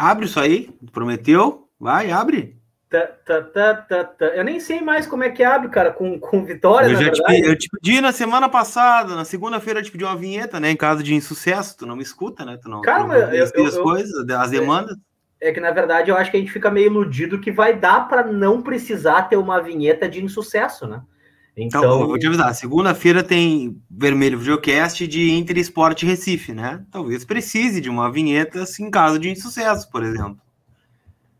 Abre isso aí, prometeu? Vai, abre. Tá, tá, tá, tá, tá. Eu nem sei mais como é que abre, cara, com, com vitória. Eu já te, pedi, eu te pedi na semana passada, na segunda-feira eu te pedi uma vinheta, né? Em caso de insucesso, tu não me escuta, né? Tu não, cara, tu não eu, eu, as eu, coisas, as demandas. É, é, que na verdade eu acho que a gente fica meio iludido que vai dar para não precisar ter uma vinheta de insucesso, né? Então, então vou te avisar, segunda-feira tem Vermelho Videocast de Inter Esporte Recife, né? Talvez precise de uma vinheta assim, em caso de insucesso, por exemplo.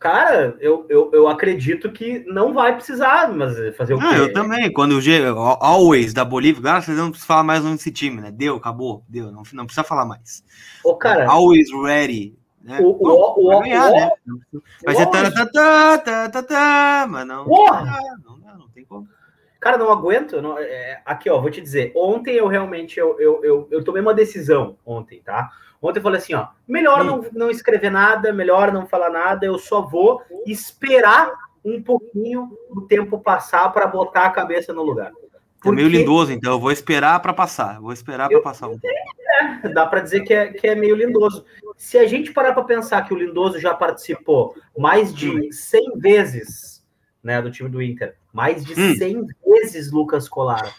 Cara, eu, eu, eu acredito que não vai precisar, mas fazer o quê? eu também. Quando o G, Always da Bolívia, cara, vocês não precisam falar mais nesse time, né? Deu, acabou, deu, não, não precisa falar mais. Ô, cara. Always ready. Né? O, o, o, o, ganhar, o, né? Vai ser taratata, mas não. Porra! Não, não, não tem como. Cara, não aguento. Não, é, aqui, ó, vou te dizer. Ontem eu realmente eu, eu, eu, eu tomei uma decisão ontem, tá? Ontem eu falei assim, ó, melhor não, não escrever nada, melhor não falar nada, eu só vou esperar um pouquinho o tempo passar para botar a cabeça no lugar. Porque... É meio lindoso, então eu vou esperar para passar, vou esperar para passar um É, dá para dizer que é, que é meio lindoso. Se a gente parar para pensar que o lindoso já participou mais de 100 vezes, né, do time do Inter, mais de 100 hum. vezes Lucas Colar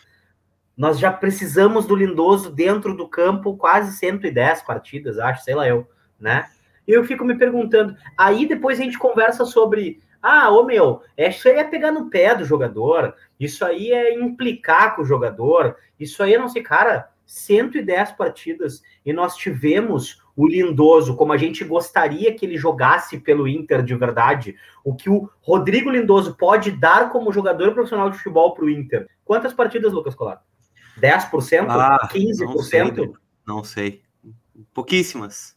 nós já precisamos do Lindoso dentro do campo quase 110 partidas, acho, sei lá eu, né? E eu fico me perguntando, aí depois a gente conversa sobre, ah, ô meu, isso aí é pegar no pé do jogador, isso aí é implicar com o jogador, isso aí é não sei, cara, 110 partidas e nós tivemos o Lindoso, como a gente gostaria que ele jogasse pelo Inter de verdade, o que o Rodrigo Lindoso pode dar como jogador profissional de futebol para o Inter. Quantas partidas, Lucas Colar? 10%? Ah, 15%? Não sei, não sei. Pouquíssimas.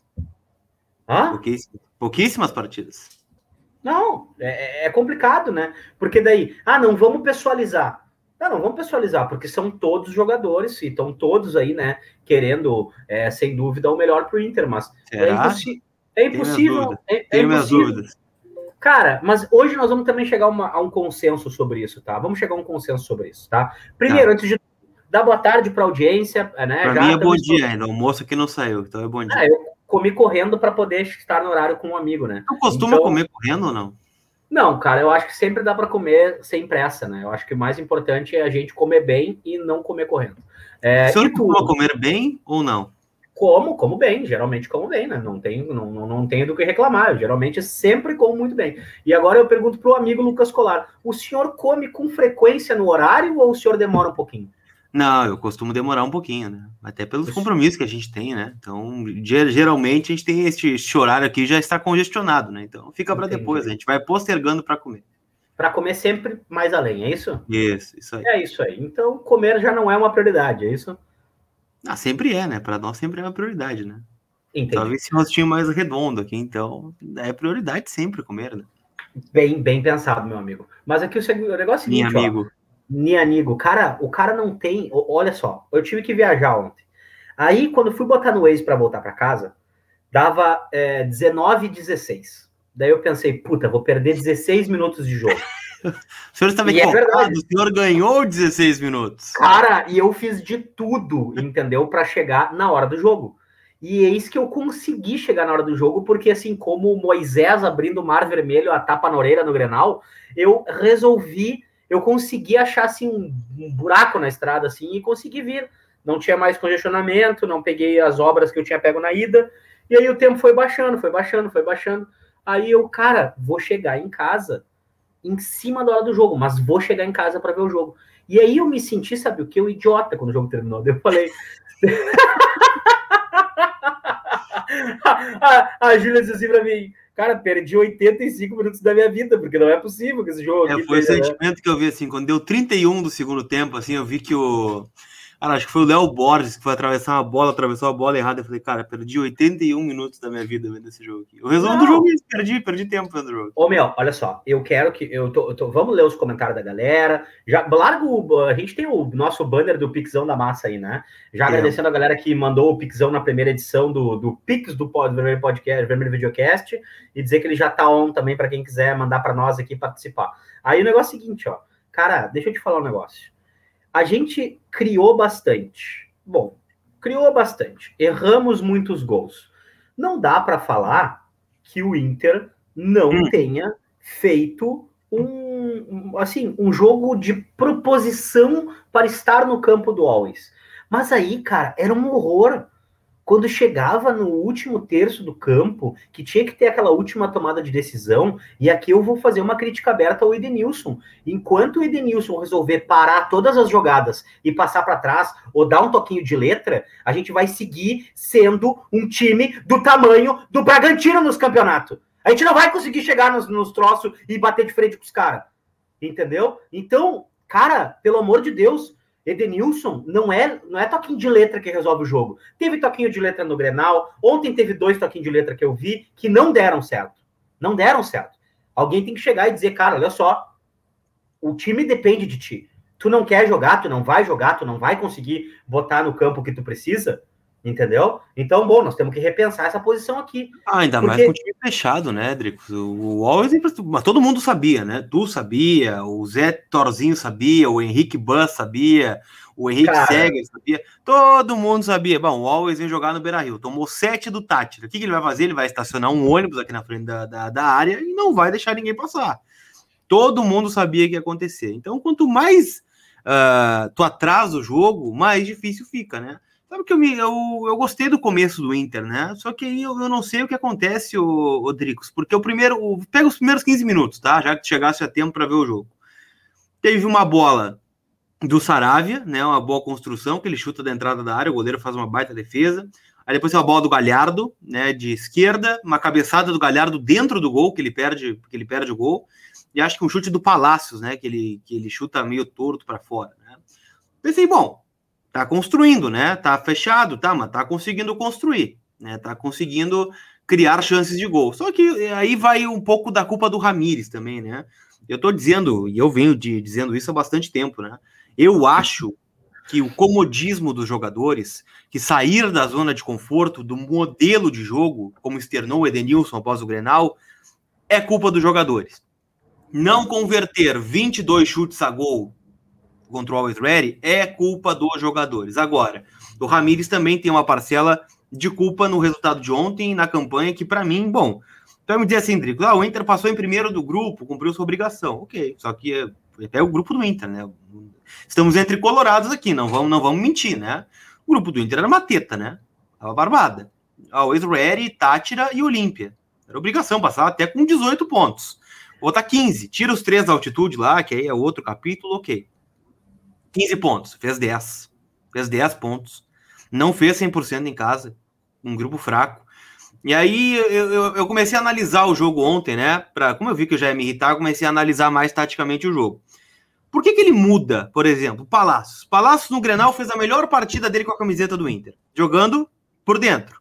Hã? Pouquíssimas, pouquíssimas partidas. Não, é, é, complicado, né? Porque daí, ah, não vamos pessoalizar. Não, não vamos pessoalizar, porque são todos jogadores e estão todos aí, né, querendo, é, sem dúvida, o melhor para o Inter, mas é, impossi é impossível. É, é impossível. Cara, mas hoje nós vamos também chegar uma, a um consenso sobre isso, tá? Vamos chegar a um consenso sobre isso, tá? Primeiro, tá. antes de Dá boa tarde para a audiência. Né? Para mim é bom dia ainda, o almoço que não saiu, então é bom dia. Ah, eu comi correndo para poder estar no horário com um amigo, né? Tu costuma então... comer correndo ou não? Não, cara, eu acho que sempre dá para comer sem pressa, né? Eu acho que o mais importante é a gente comer bem e não comer correndo. É, o senhor costuma comer bem ou não? Como, como bem, geralmente como bem, né? Não tem, não, não, não tenho do que reclamar. Eu geralmente sempre como muito bem. E agora eu pergunto para o amigo Lucas Colar: o senhor come com frequência no horário ou o senhor demora um pouquinho? Não, eu costumo demorar um pouquinho, né? Até pelos compromissos que a gente tem, né? Então, geralmente a gente tem este, este horário aqui já está congestionado, né? Então, fica para depois, a gente vai postergando para comer. Para comer sempre mais além, é isso? Isso, isso aí. É isso aí. Então, comer já não é uma prioridade, é isso? Ah, sempre é, né? Para nós sempre é uma prioridade, né? Entendi. Talvez se nós tínhamos mais redondo aqui, então é prioridade sempre comer, né? Bem, bem pensado, meu amigo. Mas aqui o negócio é o seguinte, Minha amigo. Ó, Nianigo, cara, o cara não tem. Olha só, eu tive que viajar ontem. Aí, quando fui botar no Waze para voltar para casa, dava é, 19 e 16. Daí eu pensei, puta, vou perder 16 minutos de jogo. o senhor está me é o senhor ganhou 16 minutos. Cara, e eu fiz de tudo, entendeu? para chegar na hora do jogo. E isso que eu consegui chegar na hora do jogo, porque assim como Moisés abrindo o Mar Vermelho, a tapa na orelha no Grenal, eu resolvi eu consegui achar assim um, um, buraco na estrada assim e consegui vir. Não tinha mais congestionamento, não peguei as obras que eu tinha pego na ida. E aí o tempo foi baixando, foi baixando, foi baixando. Aí eu, cara, vou chegar em casa em cima da hora do jogo, mas vou chegar em casa para ver o jogo. E aí eu me senti, sabe o que? O idiota quando o jogo terminou. Eu falei. a, a Júlia disse assim pra mim: cara, perdi 85 minutos da minha vida, porque não é possível que esse jogo. É, foi o sentimento que eu vi assim, quando deu 31 do segundo tempo, assim, eu vi que o Cara, acho que foi o Léo Borges que foi atravessar uma bola, atravessou a bola errada. Eu falei, cara, perdi 81 minutos da minha vida vendo esse jogo aqui. O resumo do jogo é isso, perdi, perdi tempo vendo o jogo. Ô, meu, olha só, eu quero que. Eu tô, eu tô, vamos ler os comentários da galera. Já largo. A gente tem o nosso banner do Pixão da Massa aí, né? Já é. agradecendo a galera que mandou o Pixão na primeira edição do, do Pix do Vermelho Podcast, Vermelho Videocast, e dizer que ele já tá on também para quem quiser mandar para nós aqui participar. Aí o negócio é o seguinte, ó. Cara, deixa eu te falar um negócio a gente criou bastante. Bom, criou bastante. Erramos muitos gols. Não dá para falar que o Inter não hum. tenha feito um, assim, um jogo de proposição para estar no campo do Always. Mas aí, cara, era um horror quando chegava no último terço do campo, que tinha que ter aquela última tomada de decisão, e aqui eu vou fazer uma crítica aberta ao Edenilson. Enquanto o Edenilson resolver parar todas as jogadas e passar para trás, ou dar um toquinho de letra, a gente vai seguir sendo um time do tamanho do Bragantino nos campeonatos. A gente não vai conseguir chegar nos, nos troços e bater de frente com os caras. Entendeu? Então, cara, pelo amor de Deus, Edenilson não é, não é toquinho de letra que resolve o jogo. Teve toquinho de letra no Grenal, ontem teve dois toquinhos de letra que eu vi que não deram certo. Não deram certo. Alguém tem que chegar e dizer, cara, olha só, o time depende de ti. Tu não quer jogar, tu não vai jogar, tu não vai conseguir botar no campo o que tu precisa. Entendeu? Então, bom, nós temos que repensar essa posição aqui. Ah, ainda porque... mais com o time fechado, né, Dricos? O Always, mas todo mundo sabia, né? Tu sabia, o Zé Torzinho sabia, o Henrique Bus sabia, o Henrique Cara... Seger sabia, todo mundo sabia. Bom, o Always vem jogar no Beira Rio, tomou sete do Tátira. O que, que, ele vai fazer? Ele vai estacionar um ônibus aqui na frente da, da, da área e não vai deixar ninguém passar. Todo mundo sabia que ia acontecer. Então, quanto mais uh, tu atrasa o jogo, mais difícil fica, né? Sabe que eu, me, eu, eu gostei do começo do Inter, né? Só que aí eu, eu não sei o que acontece, o Rodrigues, porque o primeiro. O, pega os primeiros 15 minutos, tá? Já que chegasse a tempo para ver o jogo. Teve uma bola do Saravia, né? Uma boa construção, que ele chuta da entrada da área, o goleiro faz uma baita defesa. Aí depois tem uma bola do Galhardo, né? De esquerda, uma cabeçada do Galhardo dentro do gol, que ele perde, que ele perde o gol. E acho que um chute do Palácios, né? Que ele, que ele chuta meio torto para fora, né? Pensei, bom, tá construindo, né? Tá fechado, tá, mas tá conseguindo construir, né? Tá conseguindo criar chances de gol. Só que aí vai um pouco da culpa do Ramires também, né? Eu tô dizendo, e eu venho de, dizendo isso há bastante tempo, né? Eu acho que o comodismo dos jogadores, que sair da zona de conforto, do modelo de jogo, como externou o Edenilson após o Grenal, é culpa dos jogadores. Não converter 22 chutes a gol contra o Always Ready é culpa dos jogadores. Agora, o Ramires também tem uma parcela de culpa no resultado de ontem, na campanha, que para mim, bom, então me dizer assim, Drico, ah, o Inter passou em primeiro do grupo, cumpriu sua obrigação. Ok, só que é, até o grupo do Inter, né? Estamos entre colorados aqui, não vamos, não vamos mentir, né? O grupo do Inter era uma teta, né? Tava barbada. Always Ready, Tátira e Olímpia. Era obrigação passar até com 18 pontos. Botar 15, tira os três da altitude lá, que aí é outro capítulo, ok. 15 pontos, fez 10. Fez 10 pontos. Não fez 100% em casa, um grupo fraco. E aí eu, eu, eu, comecei a analisar o jogo ontem, né? Pra, como eu vi que eu já ia me irritar, comecei a analisar mais taticamente o jogo. Por que, que ele muda, por exemplo, Palácios? Palácios no Grenal fez a melhor partida dele com a camiseta do Inter, jogando por dentro.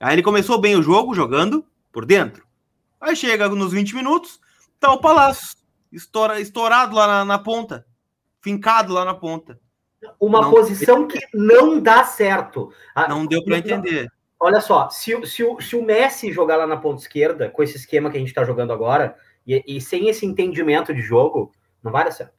Aí ele começou bem o jogo, jogando por dentro. Aí chega nos 20 minutos, tá o Palácios, estoura, estourado lá na, na ponta fincado lá na ponta. Uma não, posição que não dá certo. Ah, não deu para entender. Olha só, se, se, o, se o Messi jogar lá na ponta esquerda, com esse esquema que a gente está jogando agora, e, e, sem esse entendimento de jogo, não vai dar certo.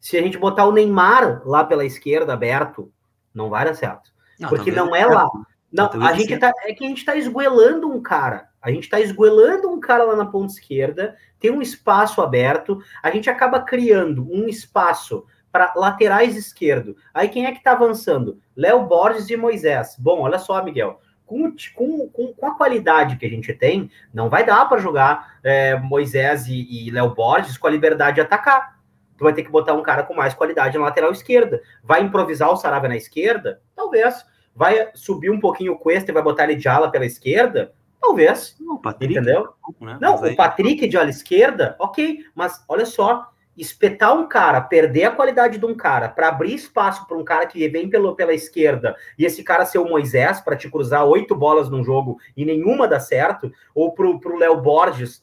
Se a gente botar o Neymar lá pela esquerda aberto, não vai dar certo. Não, porque não é lá. Não, a gente tá, é que a gente está esgoelando um cara. A gente está esgoelando um cara lá na ponta esquerda, tem um espaço aberto, a gente acaba criando um espaço para laterais esquerdo. Aí quem é que está avançando? Léo Borges e Moisés. Bom, olha só, Miguel. Com, com, com, a qualidade que a gente tem, não vai dar para jogar é, Moisés e, e Léo Borges com a liberdade de atacar. Tu vai ter que botar um cara com mais qualidade na lateral esquerda. Vai improvisar o Sarabia na esquerda? Talvez vai subir um pouquinho o Cuesta e vai botar ele de ala pela esquerda? Talvez. Não, Patrick, entendeu? Né? Não, o Patrick de ala esquerda, ok, mas olha só, espetar um cara, perder a qualidade de um cara, para abrir espaço para um cara que vem pelo, pela esquerda e esse cara ser o Moisés para te cruzar oito bolas num jogo e nenhuma dá certo, ou pro, pro Léo Borges.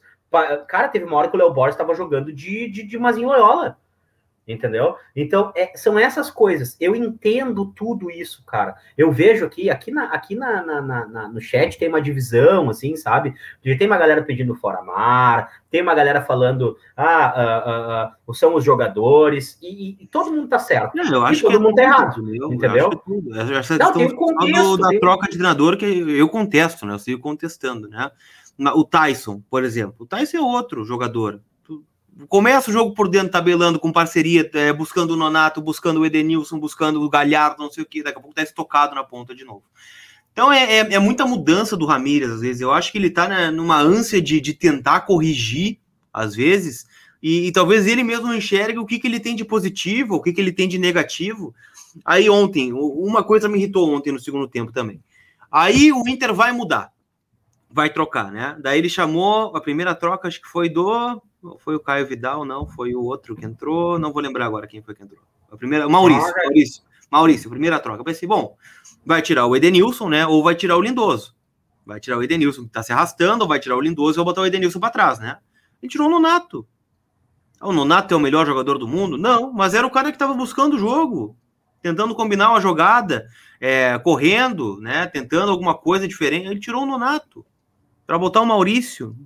Cara, teve uma hora que o Léo Borges estava jogando de, de, de Mazinho Loyola entendeu? Então, é, são essas coisas. Eu entendo tudo isso, cara. Eu vejo aqui, aqui, na, aqui na, na, na, no chat tem uma divisão, assim, sabe? Tem uma galera pedindo fora mar, tem uma galera falando, ah, ah, ah, ah são os jogadores, e, e, todo mundo tá certo. Não, eu acho todo que mundo tá errado, entendeu? Eu acho que Não, tem contexto, da tem... troca de treinador que eu contesto, né? Eu sigo contestando, né? o Tyson, por exemplo. O Tyson é outro jogador. Começa o jogo por dentro, tabelando com parceria, é, buscando o Nonato, buscando o Edenilson, buscando o Galhardo, não sei o que. Daqui a pouco tá estocado na ponta de novo. Então é, é, é muita mudança do Ramírez, às vezes. Eu acho que ele tá né, numa ânsia de, de tentar corrigir, às vezes, e, e, talvez ele mesmo enxergue o que, que ele tem de positivo, o que, que ele tem de negativo. Aí ontem, uma coisa me irritou ontem no segundo tempo também. Aí o Inter vai mudar, vai trocar, né? Daí ele chamou a primeira troca, acho que foi do foi o Caio Vidal, não, foi o outro que entrou, não vou lembrar agora quem foi que entrou. A primeira, Maurício, Maurício, Maurício, primeira troca. Eu pensei, bom, vai tirar o Edenilson, né, ou vai tirar o Lindoso. Vai tirar o Edenilson que tá se arrastando, ou vai tirar o Lindoso e vai botar o Edenilson para trás, né? Ele tirou o Nonato. Ah, o Nonato é o melhor jogador do mundo? Não, mas era o cara que estava buscando o jogo, tentando combinar uma jogada, é, correndo, né, tentando alguma coisa diferente. Ele tirou o Nonato para botar o Maurício,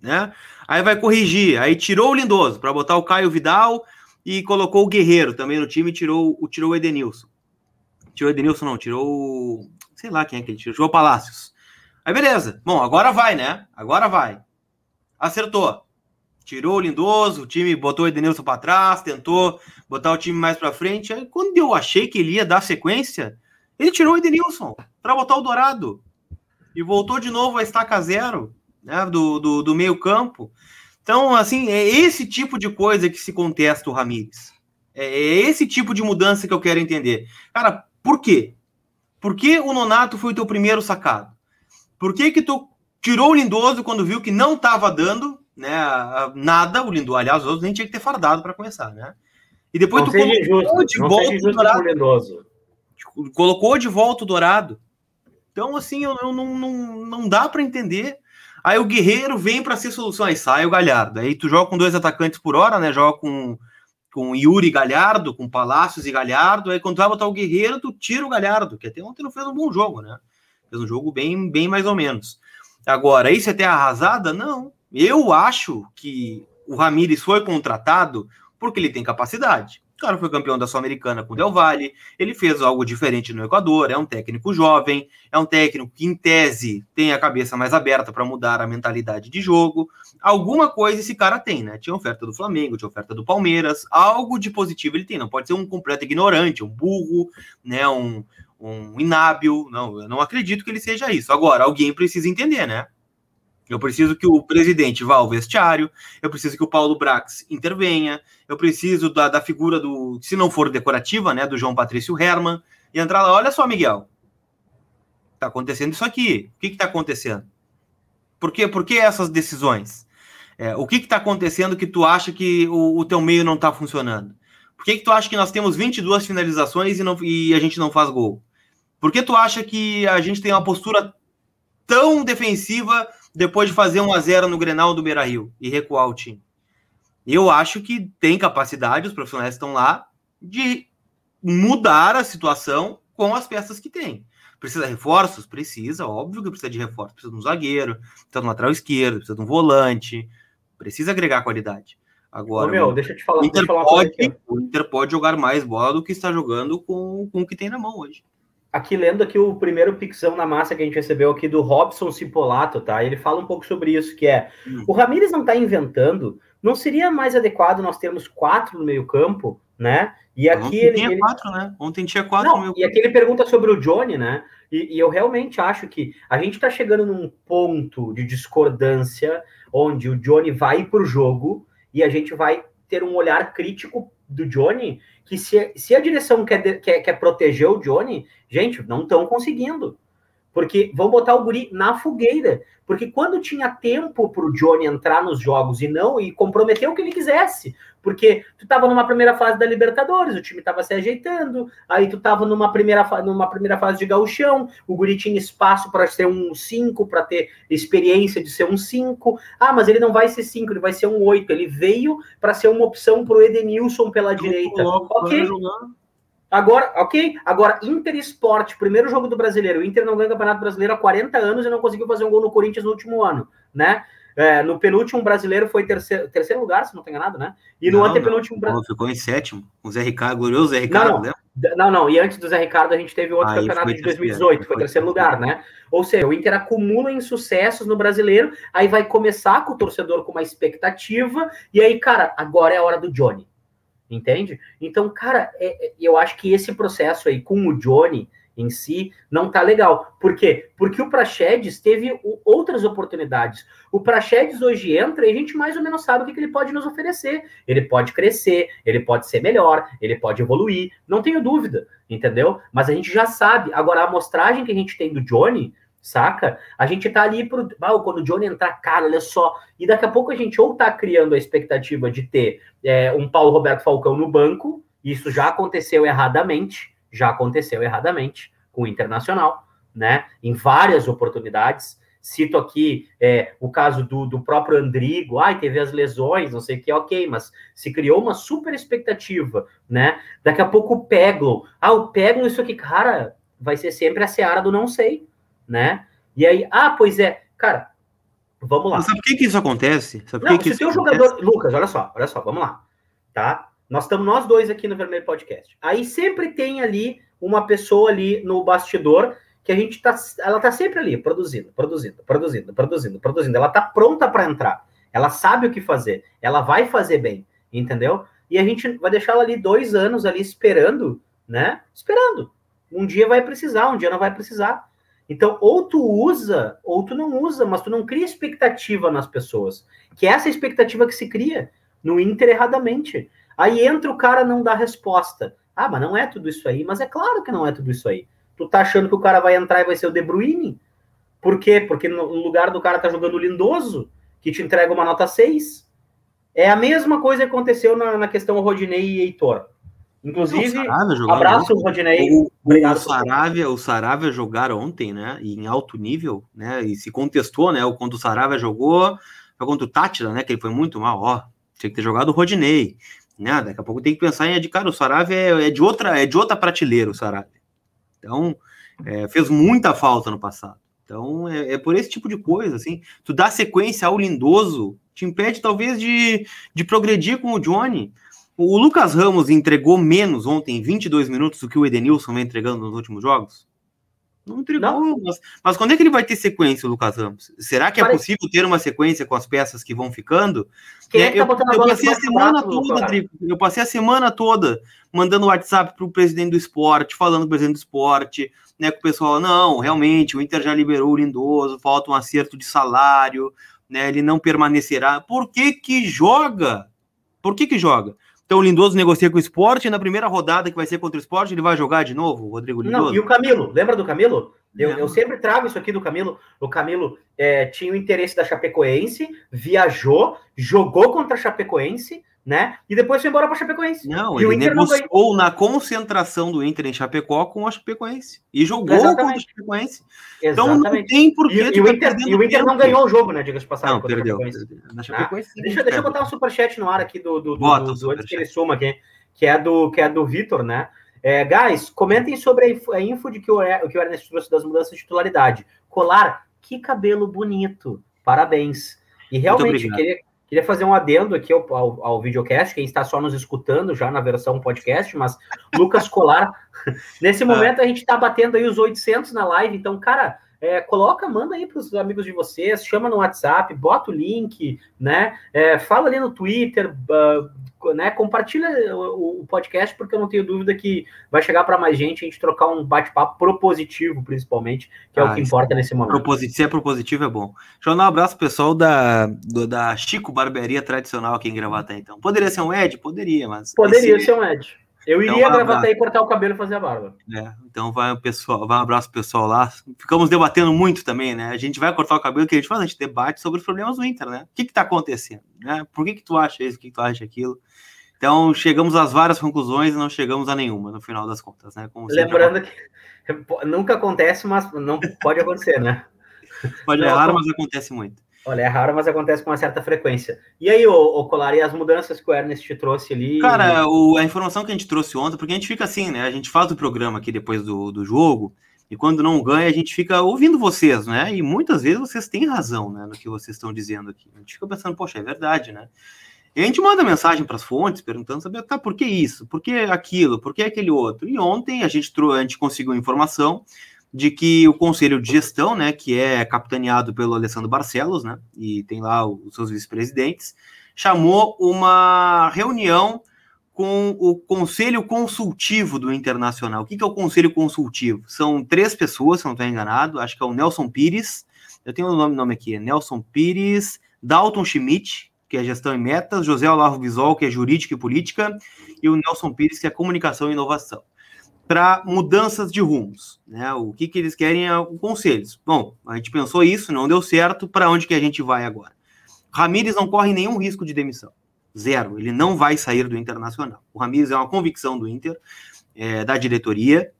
né? Aí vai corrigir, aí tirou o Lindoso para botar o Caio Vidal e colocou o Guerreiro também no time, tirou, tirou o Edenilson. Tirou o Edenilson, não, tirou o. Sei lá quem é que ele tirou, tirou o Palácios. Aí beleza. Bom, agora vai, né? Agora vai. Acertou. Tirou o Lindoso, o time botou o Edenilson para trás, tentou botar o time mais para frente. Aí quando eu achei que ele ia dar sequência, ele tirou o Edenilson para botar o Dourado. E voltou de novo a estaca zero né, do, do, do meio-campo. Então, assim, é esse tipo de coisa que se contesta o Ramires. É, é esse tipo de mudança que eu quero entender. Cara, por quê? Por que o Nonato foi o teu primeiro sacado? Por que que tu tirou o Lindoso quando viu que não estava dando né, nada? O Lindoso, aliás, os nem tinha que ter fardado para começar, né? E depois não tu colocou de volta o Dourado. Colocou de volta o Dourado. Então, assim, eu, eu não, não, não dá para entender Aí o Guerreiro vem para ser solução, aí sai o Galhardo. Aí tu joga com dois atacantes por hora, né? Joga com, com Yuri Galhardo, com Palácios e Galhardo. Aí quando tu vai botar o Guerreiro, tu tira o Galhardo, que até ontem não fez um bom jogo, né? Fez um jogo bem, bem mais ou menos. Agora, isso é ter arrasada? Não. Eu acho que o Ramires foi contratado porque ele tem capacidade cara foi campeão da Sul-Americana com o Del Valle, ele fez algo diferente no Equador, é um técnico jovem, é um técnico que, em tese, tem a cabeça mais aberta para mudar a mentalidade de jogo. Alguma coisa esse cara tem, né? Tinha oferta do Flamengo, tinha oferta do Palmeiras, algo de positivo ele tem, não pode ser um completo ignorante, um burro, né? Um, um inábil, não, eu não acredito que ele seja isso. Agora, alguém precisa entender, né? Eu preciso que o presidente vá ao vestiário, eu preciso que o Paulo Brax intervenha, eu preciso da, da figura do, se não for decorativa, né, do João Patrício Herman, e entrar lá, olha só, Miguel, tá acontecendo isso aqui, o que que tá acontecendo? Por que, por que essas decisões? É, o que que tá acontecendo que tu acha que o, o teu meio não tá funcionando? Por que que tu acha que nós temos 22 finalizações e, não, e a gente não faz gol? Por que tu acha que a gente tem uma postura tão defensiva depois de fazer 1 a 0 no Grenal do Beira-Rio e recuar o time. Eu acho que tem capacidade, os profissionais estão lá, de mudar a situação com as peças que tem. Precisa de reforços? Precisa, óbvio que precisa de reforços. Precisa de um zagueiro, precisa de um lateral esquerdo, precisa de um volante, precisa agregar qualidade. Agora, Ô, meu, deixa eu te falar. O Inter, pode, o Inter pode jogar mais bola do que está jogando com, com o que tem na mão hoje aqui lendo aqui o primeiro pixão na massa que a gente recebeu aqui do Robson Cipolato, tá? Ele fala um pouco sobre isso, que é hum. o Ramires não está inventando, não seria mais adequado nós termos quatro no meio campo, né? E aqui Ontem ele, tinha ele... quatro, né? Ontem tinha quatro não, no meio campo. E aqui ele pergunta sobre o Johnny, né? E, e eu realmente acho que a gente está chegando num ponto de discordância onde o Johnny vai para o jogo e a gente vai ter um olhar crítico do Johnny que se, se a direção quer, quer, quer proteger o Johnny, gente, não estão conseguindo. Porque vão botar o guri na fogueira. Porque quando tinha tempo para o Johnny entrar nos jogos e não, e comprometer o que ele quisesse. Porque tu estava numa primeira fase da Libertadores, o time estava se ajeitando, aí tu estava numa primeira, numa primeira fase de gauchão, o guri tinha espaço para ser um 5, para ter experiência de ser um 5. Ah, mas ele não vai ser 5, ele vai ser um 8. Ele veio para ser uma opção para o Edenilson pela eu direita. Ok. Agora, ok? Agora, Inter Esporte, primeiro jogo do brasileiro. O Inter não ganha o Campeonato Brasileiro há 40 anos e não conseguiu fazer um gol no Corinthians no último ano, né? É, no penúltimo brasileiro foi terceiro, terceiro lugar, se não tem enganado, né? E no não, antepenúltimo brasileiro. Ficou em sétimo, o Zé Ricardo, glorioso Zé Ricardo, né? Não, não, e antes do Zé Ricardo a gente teve outro Aí campeonato de 2018, foi, foi terceiro lugar, né? Ou seja, o Inter acumula insucessos no brasileiro, aí vai começar com o torcedor com uma expectativa, e aí, cara, agora é a hora do Johnny. Entende? Então, cara, é, é, eu acho que esse processo aí com o Johnny em si não tá legal. Por quê? Porque o Praxedes teve outras oportunidades. O Praxedes hoje entra e a gente mais ou menos sabe o que, ele pode nos oferecer. Ele pode crescer, ele pode ser melhor, ele pode evoluir, não tenho dúvida, entendeu? Mas a gente já sabe. Agora, a amostragem que a gente tem do Johnny, saca? A gente tá ali pro. Ah, quando o Johnny entrar, cara, olha só. E daqui a pouco a gente ou tá criando a expectativa de ter é, um Paulo Roberto Falcão no banco, isso já aconteceu erradamente já aconteceu erradamente com o Internacional, né? Em várias oportunidades. Cito aqui é, o caso do, do próprio Andrigo, ai, teve as lesões, não sei o que, ok, mas se criou uma super expectativa, né? Daqui a pouco o Peglo, ah, o Peglo, isso aqui, cara, vai ser sempre a seara do não sei, né? E aí, ah, pois é, cara, vamos lá. Mas sabe por que, que isso acontece? Sabe não, que se tem jogador. Lucas, olha só, olha só, vamos lá. Tá? Nós estamos nós dois aqui no Vermelho Podcast. Aí sempre tem ali uma pessoa ali no bastidor que a gente tá, ela tá sempre ali produzindo, produzindo, produzindo, produzindo, produzindo. Ela tá pronta para entrar. Ela sabe o que fazer. Ela vai fazer bem, entendeu? E a gente vai deixar ela ali dois anos ali esperando, né? Esperando. Um dia vai precisar, um dia não vai precisar. Então, ou tu usa, ou tu não usa, mas tu não cria expectativa nas pessoas. Que é essa expectativa que se cria no Inter erradamente. Aí entra o cara não dá resposta. Ah, mas não é tudo isso aí. Mas é claro que não é tudo isso aí. Tu tá achando que o cara vai entrar e vai ser o De Bruyne? Por quê? Porque no lugar do cara tá jogando lindoso, que te entrega uma nota 6. É a mesma coisa que aconteceu na, na questão Rodinei e Heitor. Inclusive, o abraço, ontem. Rodinei. O, o, Saravia, o Saravia jogaram ontem, né? Em alto nível, né? E se contestou, né? Quando o Saravia jogou, foi contra o Tátila, né? Que ele foi muito mal, ó. Tinha que ter jogado o Rodinei. Né? Daqui a pouco tem que pensar em, de cara, o Saravia é, é, de outra, é de outra prateleira, o Saravia. Então, é, fez muita falta no passado. Então, é, é, por esse tipo de coisa, assim. Tu dá sequência ao Lindoso, te impede, talvez, de, de progredir com o Johnny. O Lucas Ramos entregou menos ontem, 22 minutos, do que o Edenilson vem entregando nos últimos jogos? Não entregou. Não. Mas, mas, quando é que ele vai ter sequência, o Lucas Ramos? Será que é Parece... possível ter uma sequência com as peças que vão ficando? Quem é, é que tá eu, eu passei a semana toda, Drico, eu passei a semana toda mandando WhatsApp para o presidente do esporte, falando com o presidente do esporte, né, com o pessoal, não, realmente, o Inter já liberou o Lindoso, falta um acerto de salário, né, ele não permanecerá. Por que que joga? Por que que joga? Então o Lindoso negocia com o esporte, e na primeira rodada que vai ser contra o esporte, ele vai jogar de novo, o Rodrigo Lindoso? Não, e o Camilo, lembra do Camilo? Eu, eu sempre trago isso aqui do Camilo. O Camilo é, tinha o interesse da Chapecoense, viajou, jogou contra a Chapecoense, né? E depois foi embora para Chapecoense. Não, e ele negociou na concentração do Inter em Chapecó com a Chapecoense. E jogou Exatamente. contra a Chapecoense. Então não tem por que. E, e, o Inter, e o Inter não ganhou o jogo, né? Diga-se passagem. Não, perdeu. Na Chapecoense. Ah, deixa, deixa eu botar um superchat no ar aqui do, do, do, Bota do, do antes que ele suma aqui, que é do, que é do Vitor, né? É, guys, comentem sobre a info, de que o, que o Ernest trouxe das mudanças de titularidade. Colar, que cabelo bonito. Parabéns. E realmente, queria, Queria fazer um adendo aqui ao, ao, ao, videocast, quem está só nos escutando já na versão podcast, mas Lucas Colar, nesse momento a gente está batendo aí os 800 na live, então, cara, é, coloca, manda aí para os amigos de vocês, chama no WhatsApp, bota o link, né? É, fala ali no Twitter, uh, né, compartilha o, o, podcast, porque eu não tenho dúvida que vai chegar para mais gente, a gente trocar um bate-papo propositivo, principalmente, que é ah, o que importa é nesse momento. Propositivo, se é propositivo, é bom. Deixa eu dar um abraço pessoal da, do, da Chico Barbearia Tradicional aqui em Gravata, então. Poderia ser um Ed? Poderia, mas... Poderia esse... ser um Ed. Eu então, iria gravar até e cortar o cabelo e fazer a barba. É, então vai o pessoal, vai um abraço pro pessoal lá. Ficamos debatendo muito também, né? A gente vai cortar o cabelo, que a gente faz, a gente debate sobre os problemas do Inter, né? O que que tá acontecendo, né? Por que que tu acha isso, o que, que tu acha aquilo? Então, chegamos às várias conclusões e não chegamos a nenhuma, no final das contas, né? Como Lembrando que nunca acontece, mas não pode acontecer, né? Pode, raro, mas acontece muito. Olha, é raro, mas acontece com uma certa frequência. E aí, o Colar, e as mudanças que o Ernest te trouxe ali? Cara, o, a informação que a gente trouxe ontem, porque a gente fica assim, né? A gente faz o programa aqui depois do, do jogo, e quando não ganha, a gente fica ouvindo vocês, né? E muitas vezes vocês têm razão, né, no que vocês estão dizendo aqui. A gente fica pensando, poxa, é verdade, né? E a gente manda mensagem para as fontes perguntando, saber, tá, por que isso? Por que aquilo? Por que aquele outro? E ontem a gente, a gente conseguiu informação de que o conselho de gestão, né, que é capitaneado pelo Alessandro Barcelos, né, e tem lá os seus vice-presidentes, chamou uma reunião com o conselho consultivo do Internacional. O que, é o conselho consultivo? São três pessoas, se não estou enganado, acho que é o Nelson Pires, eu tenho o nome, nome aqui, é Nelson Pires, Dalton Schmidt, que é gestão e metas, José Olavo Bisol, que é jurídica e política, e o Nelson Pires, que é comunicação e inovação para mudanças de rumos, né? O que, que eles querem é conselhos. Bom, a gente pensou isso, não deu certo, para onde que a gente vai agora? Ramires não corre nenhum risco de demissão. Zero. Ele não vai sair do Internacional. O Ramires é uma convicção do Inter, é, da diretoria,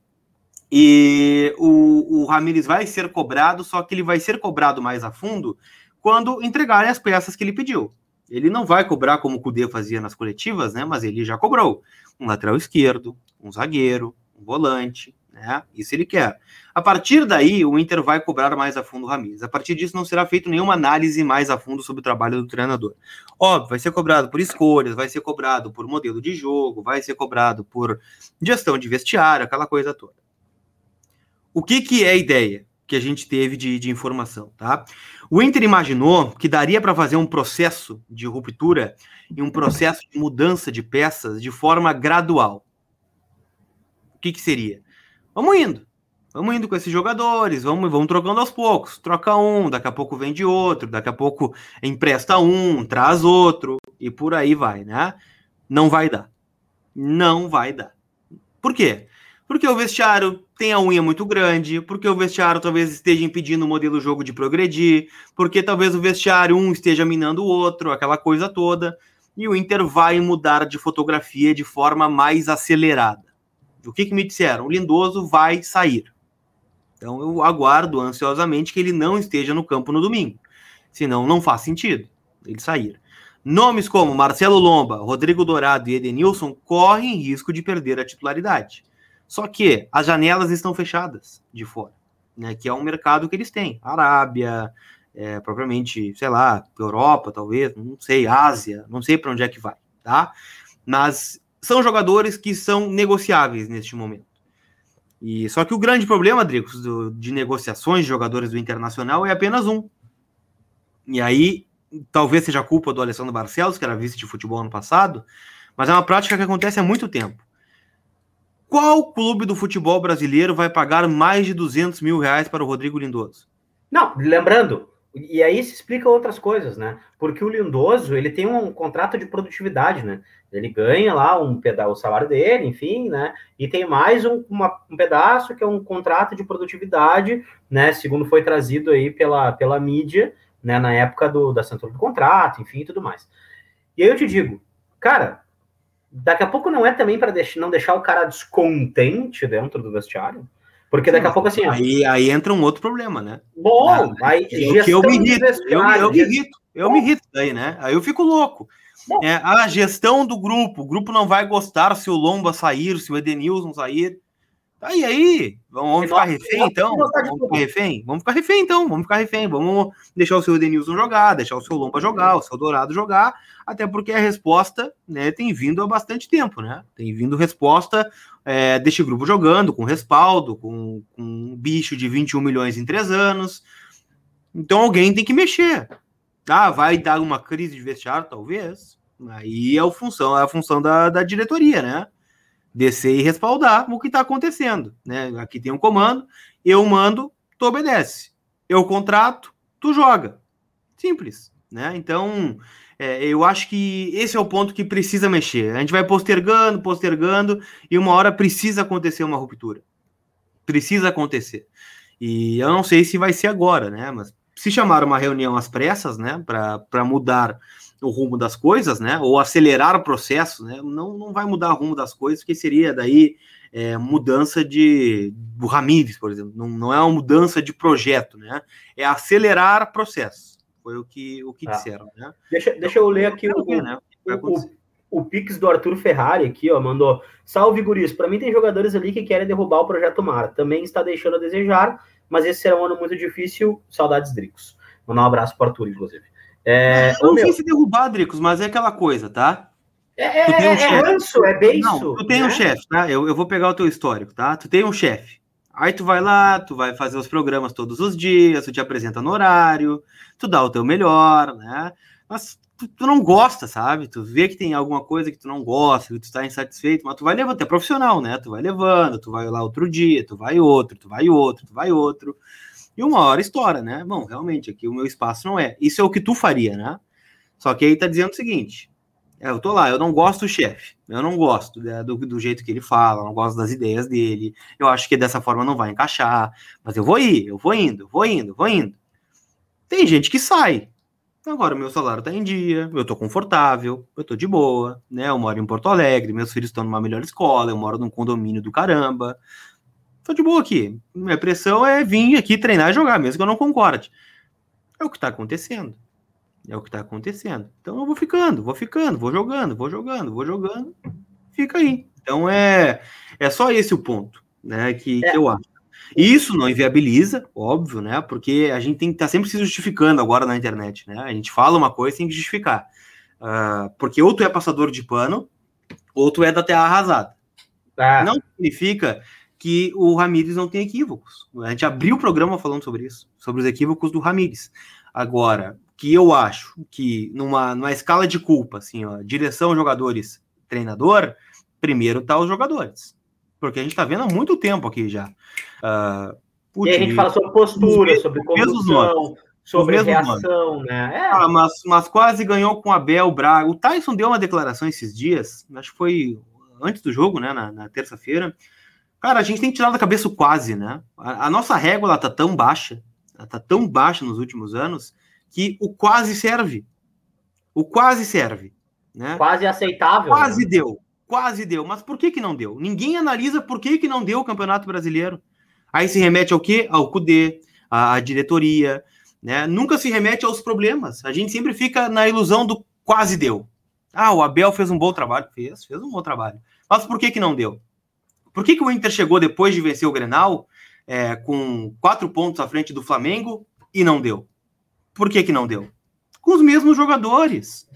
e o, o Ramires vai ser cobrado, só que ele vai ser cobrado mais a fundo quando entregarem as peças que ele pediu. Ele não vai cobrar como o Cudê fazia nas coletivas, né? Mas ele já cobrou um lateral esquerdo, um zagueiro, volante, né? Isso ele quer. A partir daí, o Inter vai cobrar mais a fundo o Ramires. A partir disso, não será feita nenhuma análise mais a fundo sobre o trabalho do treinador. Óbvio, vai ser cobrado por escolhas, vai ser cobrado por modelo de jogo, vai ser cobrado por gestão de vestiário, aquela coisa toda. O que, que é a ideia que a gente teve de, de informação, tá? O Inter imaginou que daria para fazer um processo de ruptura e um processo de mudança de peças de forma gradual que, que seria? Vamos indo. Vamos indo com esses jogadores, vamos, vamos trocando aos poucos. Troca um, daqui a pouco vende outro, daqui a pouco empresta um, traz outro, e por aí vai, né? Não vai dar. Não vai dar. Por quê? Porque o vestiário tem a unha muito grande, porque o vestiário talvez esteja impedindo o modelo jogo de progredir, porque talvez o vestiário um esteja minando o outro, aquela coisa toda, e o Inter vai mudar de fotografia de forma mais acelerada. O que, que me disseram? O Lindoso vai sair. Então eu aguardo ansiosamente que ele não esteja no campo no domingo. Senão não faz sentido ele sair. Nomes como Marcelo Lomba, Rodrigo Dourado e Edenilson correm risco de perder a titularidade. Só que as janelas estão fechadas de fora, né? Que é um mercado que eles têm. Arábia, é, propriamente, sei lá, Europa, talvez, não sei, Ásia, não sei para onde é que vai, tá? Mas são jogadores que são negociáveis neste momento. E só que o grande problema, Dricos, de negociações de jogadores do Internacional é apenas um. E aí, talvez seja culpa do Alessandro Barcelos, que era vice de futebol ano passado, mas é uma prática que acontece há muito tempo. Qual clube do futebol brasileiro vai pagar mais de 200 mil reais para o Rodrigo Lindoso? Não, lembrando, e aí se explica outras coisas, né? Porque o Lindoso, ele tem um contrato de produtividade, né? Ele ganha lá um pedaço, o salário dele, enfim, né? E tem mais um, uma, um pedaço que é um contrato de produtividade, né? Segundo foi trazido aí pela, pela mídia, né? Na época do, da assinatura do contrato, enfim, e tudo mais. E aí eu te digo, cara, daqui a pouco não é também para deixar, não deixar o cara descontente dentro do vestiário? Porque daqui a pouco, assim. Aí, aí entra um outro problema, né? Bom, ah, aí. Eu, que eu me irrito. Eu, eu me irrito. Eu Bom. me irrito daí, né? Aí eu fico louco. É, a gestão do grupo. O grupo não vai gostar se o Lomba sair, se o Edenilson sair. Tá e aí? Vamos, vamos ficar refém, então? Vamos ficar refém? Vamos ficar refém, então. Vamos ficar refém. Vamos deixar o seu Edenilson jogar, deixar o seu Lomba jogar, o seu Dourado jogar, até porque a resposta né, tem vindo há bastante tempo, né? Tem vindo resposta é, deste grupo jogando, com respaldo, com, com um bicho de 21 milhões em três anos. Então alguém tem que mexer. Ah, vai dar uma crise de vestiário, talvez. Aí é a função, é a função da, da diretoria, né? Descer e respaldar o que está acontecendo. Né? Aqui tem um comando, eu mando, tu obedece. Eu contrato, tu joga. Simples. Né? Então, é, eu acho que esse é o ponto que precisa mexer. A gente vai postergando, postergando, e uma hora precisa acontecer uma ruptura. Precisa acontecer. E eu não sei se vai ser agora, né? Mas se chamar uma reunião às pressas, né, para mudar o rumo das coisas, né, ou acelerar o processo, né, não, não vai mudar o rumo das coisas, que seria daí é, mudança de do Ramires, por exemplo, não, não é uma mudança de projeto, né, é acelerar o processo. Foi o que, o que ah. disseram, né? Deixa, deixa eu ler aqui o, né? o, o, o Pix do Arthur Ferrari aqui, ó, mandou. Salve, guris. Para mim tem jogadores ali que querem derrubar o projeto Mar. Também está deixando a desejar, mas esse será um ano muito difícil. Saudades, Dricos. Mandar um abraço para o Arthur, inclusive. É, não, não sei se derrubar, Dricos, mas é aquela coisa, tá? É, tu tem um é, é ranço, é beijo. Não, tu tem né? um chefe, tá? Eu, eu vou pegar o teu histórico, tá? Tu tem um chefe. Aí tu vai lá, tu vai fazer os programas todos os dias, tu te apresenta no horário, tu dá o teu melhor, né? Mas tu, tu não gosta, sabe? Tu vê que tem alguma coisa que tu não gosta, que tu está insatisfeito, mas tu vai levando, tu é profissional, né? Tu vai levando, tu vai lá outro dia, tu vai outro, tu vai outro, tu vai outro. E uma hora estoura, né? Bom, realmente, aqui o meu espaço não é. Isso é o que tu faria, né? Só que aí tá dizendo o seguinte: é, eu tô lá, eu não gosto do chefe, eu não gosto né, do, do, jeito que ele fala, não gosto das ideias dele, eu acho que dessa forma não vai encaixar, mas eu vou ir, eu vou indo, vou indo, vou indo. Tem gente que sai. Agora o meu salário tá em dia, eu tô confortável, eu tô de boa, né? Eu moro em Porto Alegre, meus filhos estão numa melhor escola, eu moro num condomínio do caramba. Tô de boa aqui. Minha pressão é vir aqui treinar e jogar, mesmo que eu não concorde. É o que tá acontecendo. É o que está acontecendo. Então eu vou ficando, vou ficando, vou jogando, vou jogando, vou jogando, fica aí. Então é, é só esse o ponto, né, que, é. que eu acho. Isso não inviabiliza, óbvio, né, porque a gente tem que estar tá sempre se justificando agora na internet, né, a gente fala uma coisa e tem que justificar. Uh, porque ou tu é passador de pano, ou tu é da terra arrasada. Ah. Não significa que o Ramires não tem equívocos. A gente abriu o programa falando sobre isso, sobre os equívocos do Ramires. Agora, que eu acho que numa, numa escala de culpa, assim, ó, direção, jogadores, treinador, primeiro tá os jogadores. Porque a gente tá vendo há muito tempo aqui já. Uh, e a gente fala sobre postura, sobre condução, sobre reação, né? É. Ah, mas, mas quase ganhou com Abel Braga. O Tyson deu uma declaração esses dias, acho que foi antes do jogo, né, na, na terça-feira. Cara, a gente tem que tirar da cabeça o quase, né? A, a nossa régua ela tá tão baixa, ela tá tão baixa nos últimos anos, que o quase serve. O quase serve. Né? Quase aceitável. Quase né? deu. Quase deu. Mas por que, que não deu? Ninguém analisa por que, que não deu o Campeonato Brasileiro. Aí se remete ao quê? Ao CUDE, à, à diretoria. Né? Nunca se remete aos problemas. A gente sempre fica na ilusão do quase deu. Ah, o Abel fez um bom trabalho. Fez, fez um bom trabalho. Mas por que, que não deu? Por que, que o Inter chegou depois de vencer o Grenal é, com quatro pontos à frente do Flamengo e não deu? Por que, que não deu? Com os mesmos jogadores,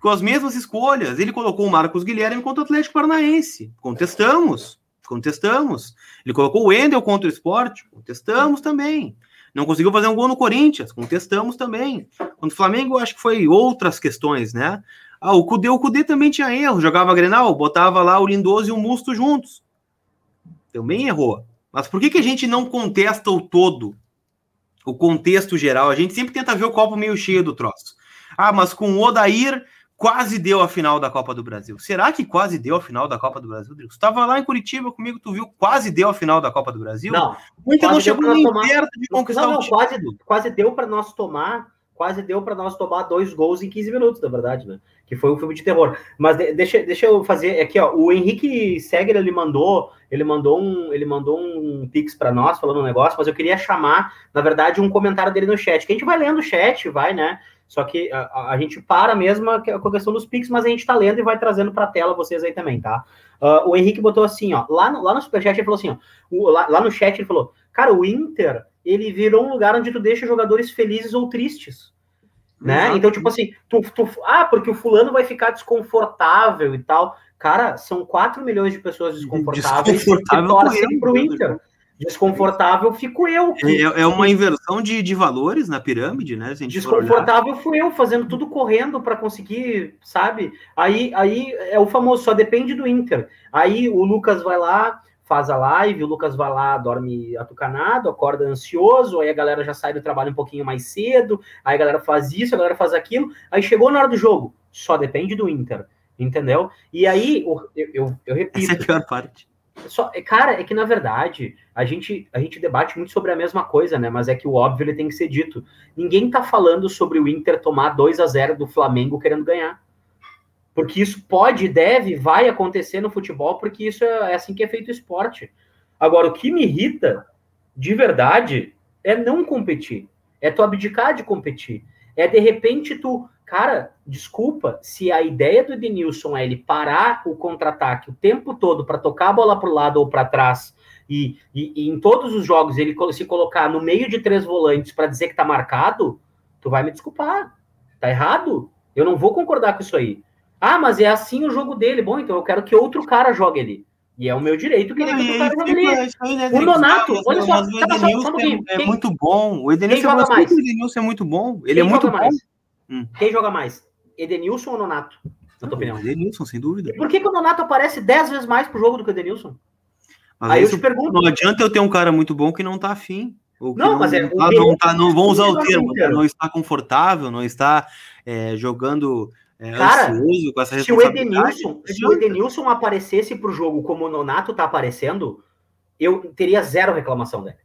com as mesmas escolhas. Ele colocou o Marcos Guilherme contra o Atlético Paranaense. Contestamos, contestamos. Ele colocou o Wendel contra o esporte. Contestamos também. Não conseguiu fazer um gol no Corinthians. Contestamos também. Contra o Flamengo, acho que foi outras questões, né? Ah, o Cudê, o Cudê também tinha erro. Jogava Grenal, botava lá o Lindoso e o Musto juntos. Também errou. Mas por que, que a gente não contesta o todo? o contexto geral. A gente sempre tenta ver o copo meio cheio do troço. Ah, mas com o Odair quase deu a final da Copa do Brasil. Será que quase deu a final da Copa do Brasil, Você estava lá em Curitiba comigo, tu viu quase deu a final da Copa do Brasil? Não. O Inter não chegou nem tomar... perto de conquistar não, não, o título. Quase, quase deu para nós tomar quase deu para nós tomar dois gols em 15 minutos, na verdade, né? Que foi um filme de terror. Mas de, deixa, deixa eu fazer aqui, ó. O Henrique Seger ele mandou, ele mandou um, ele mandou um pix para nós falando um negócio, mas eu queria chamar, na verdade, um comentário dele no chat. Que a gente vai lendo o chat, vai, né? Só que a, a gente para mesmo com a questão dos pix, mas a gente tá lendo e vai trazendo para tela vocês aí também, tá? Uh, o Henrique botou assim, ó, lá no, lá no superchat ele falou assim, ó, o, lá, lá no chat ele falou, cara, o Inter ele virou um lugar onde tu deixa jogadores felizes ou tristes. Né? Exato. Então, tipo assim, tu, tu, ah, porque o fulano vai ficar desconfortável e tal. Cara, são 4 milhões de pessoas desconfortáveis desconfortável que torcem pro Inter. Desconfortável fico eu. Que, é, é, uma inversão de, de valores na pirâmide, né? Desconfortável fui eu, fazendo tudo correndo para conseguir, sabe? Aí, aí é o famoso, só depende do Inter. Aí o Lucas vai lá, faz a live, o Lucas vai lá, dorme atucanado, acorda ansioso, aí a galera já sai do trabalho um pouquinho mais cedo, aí a galera faz isso, a galera faz aquilo, aí chegou na hora do jogo, só depende do Inter, entendeu? E aí, eu, eu, eu repito... Essa é a pior parte. Só, cara, é que na verdade a gente, a gente debate muito sobre a mesma coisa, né? Mas é que o óbvio ele tem que ser dito. Ninguém tá falando sobre o Inter tomar 2 a 0 do Flamengo querendo ganhar. Porque isso pode, deve, vai acontecer no futebol, porque isso é, é assim que é feito o esporte. Agora, o que me irrita, de verdade, é não competir. É tu abdicar de competir. É de repente tu. Cara, desculpa, se a ideia do Edenilson é ele parar o contra-ataque o tempo todo para tocar a bola para o lado ou para trás e, e, e, em todos os jogos ele se colocar no meio de três volantes para dizer que tá marcado, tu vai me desculpar. Tá errado? Eu não vou concordar com isso aí. Ah, mas é assim o jogo dele. Bom, então eu quero que outro cara jogue ali. E é o meu direito que ele cara jogue ali. Né, o Nonato, olha só, o Edenilson é, é muito bom. O Edenilson, joga mais? o Edenilson é muito bom. Ele Quem é muito mais? bom. Hum. Quem joga mais? Edenilson ou Nonato? Na tua opinião? Edenilson, sem dúvida. E por que, que o Nonato aparece 10 vezes mais pro jogo do que o Edenilson? Mas aí eu te pergunto. Não adianta eu ter um cara muito bom que não tá afim. Não, não, mas é. Tá, não, tá, não vão usar o termo, né? não está confortável, não está é, jogando é, Cara, com essa se o Edenilson, se o Edenilson aparecesse pro jogo como o Nonato tá aparecendo, eu teria zero reclamação dele.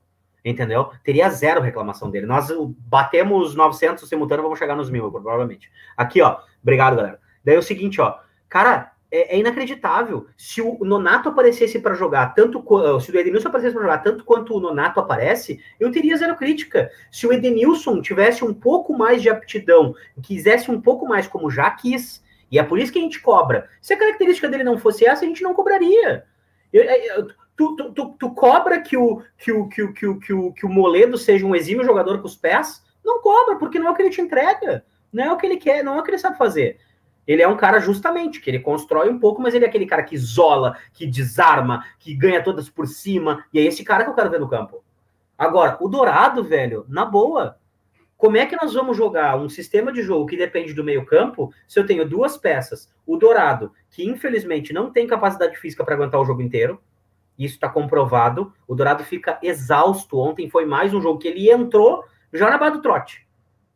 Entendeu? Teria zero reclamação dele. Nós batemos 900 simultâneo, vamos chegar nos mil, provavelmente. Aqui, ó. Obrigado, galera. Daí é o seguinte, ó. Cara, é, é inacreditável. Se o Nonato aparecesse para jogar tanto se o Edenilson aparecesse para jogar tanto quanto o Nonato aparece, eu teria zero crítica. Se o Edenilson tivesse um pouco mais de aptidão, quisesse um pouco mais como já quis, e é por isso que a gente cobra. Se a característica dele não fosse essa, a gente não cobraria. Eu, eu, tu, tu, tu, tu, cobra que o, que, o, que, o, que, o, que, o, que o Moledo seja um exímio jogador com os pés? Não cobra, porque não é o que ele te entrega. Não é o que ele quer, não é o que ele sabe fazer. Ele é um cara justamente que ele constrói um pouco, mas ele é aquele cara que isola, que desarma, que ganha todas por cima. E é esse cara que eu quero ver no campo. Agora, o Dourado, velho, na boa. Como é que nós vamos jogar um sistema de jogo que depende do meio-campo se eu tenho duas peças? O Dourado, que infelizmente não tem capacidade física para aguentar o jogo inteiro, isso está comprovado. O Dourado fica exausto. Ontem foi mais um jogo que ele entrou já na barra do trote,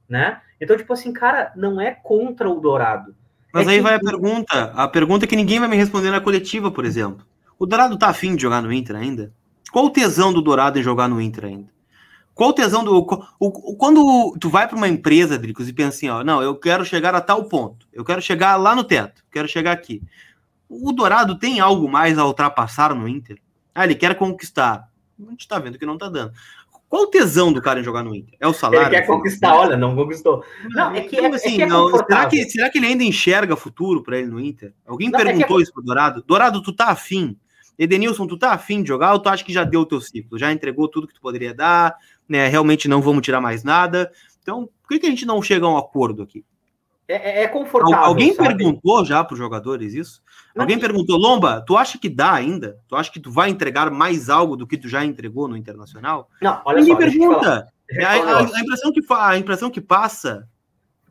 né? Então, tipo assim, cara, não é contra o Dourado. Mas é aí que... vai a pergunta, a pergunta que ninguém vai me responder na coletiva, por exemplo. O Dourado tá afim de jogar no Inter ainda? Qual o tesão do Dourado em jogar no Inter ainda? Qual o tesão do. O, o, quando tu vai para uma empresa, Dricos, e pensa assim, ó, não, eu quero chegar a tal ponto, eu quero chegar lá no teto, quero chegar aqui. O Dourado tem algo mais a ultrapassar no Inter? Ah, ele quer conquistar. A gente tá vendo que não tá dando. Qual o tesão do cara em jogar no Inter? É o salário? Ele quer conquistar, olha, não conquistou. Não, é que, então, é, assim, é, que é não, será, que, será que ele ainda enxerga futuro para ele no Inter? Alguém não, é perguntou é isso pro Dourado? Dourado, tu tá afim? Edenilson, tu tá afim de jogar ou tu acha que já deu o teu ciclo? Já entregou tudo que tu poderia dar, né? Realmente não vamos tirar mais nada. Então, por que, que a gente não chega a um acordo aqui? É, é, é confortável. Alguém sabe? perguntou já para os jogadores isso? Não, Alguém perguntou, Lomba, tu acha que dá ainda? Tu acha que tu vai entregar mais algo do que tu já entregou no Internacional? Não, olha Ninguém só, pergunta. É, a, a, a, impressão que, a impressão que passa,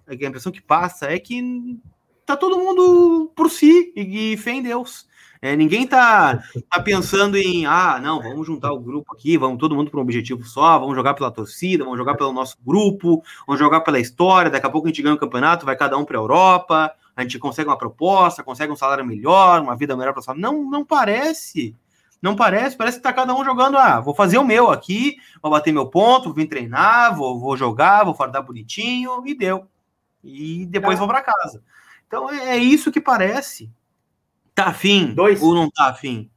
a impressão que passa é que tá todo mundo por si e, e fé em Deus. É, ninguém tá, tá pensando em, ah, não, vamos juntar o grupo aqui, vamos todo mundo para um objetivo só, vamos jogar pela torcida, vamos jogar pelo nosso grupo, vamos jogar pela história, daqui a pouco a gente ganha o campeonato, vai cada um para a Europa, a gente consegue uma proposta, consegue um salário melhor, uma vida melhor para sua. Não, não parece. Não parece, parece que tá cada um jogando, ah, vou fazer o meu aqui, vou bater meu ponto, vou vir treinar, vou, vou jogar, vou fardar bonitinho, e deu. E depois tá. vou para casa. Então é, é isso que parece. Tá afim Dois. ou não tá afim?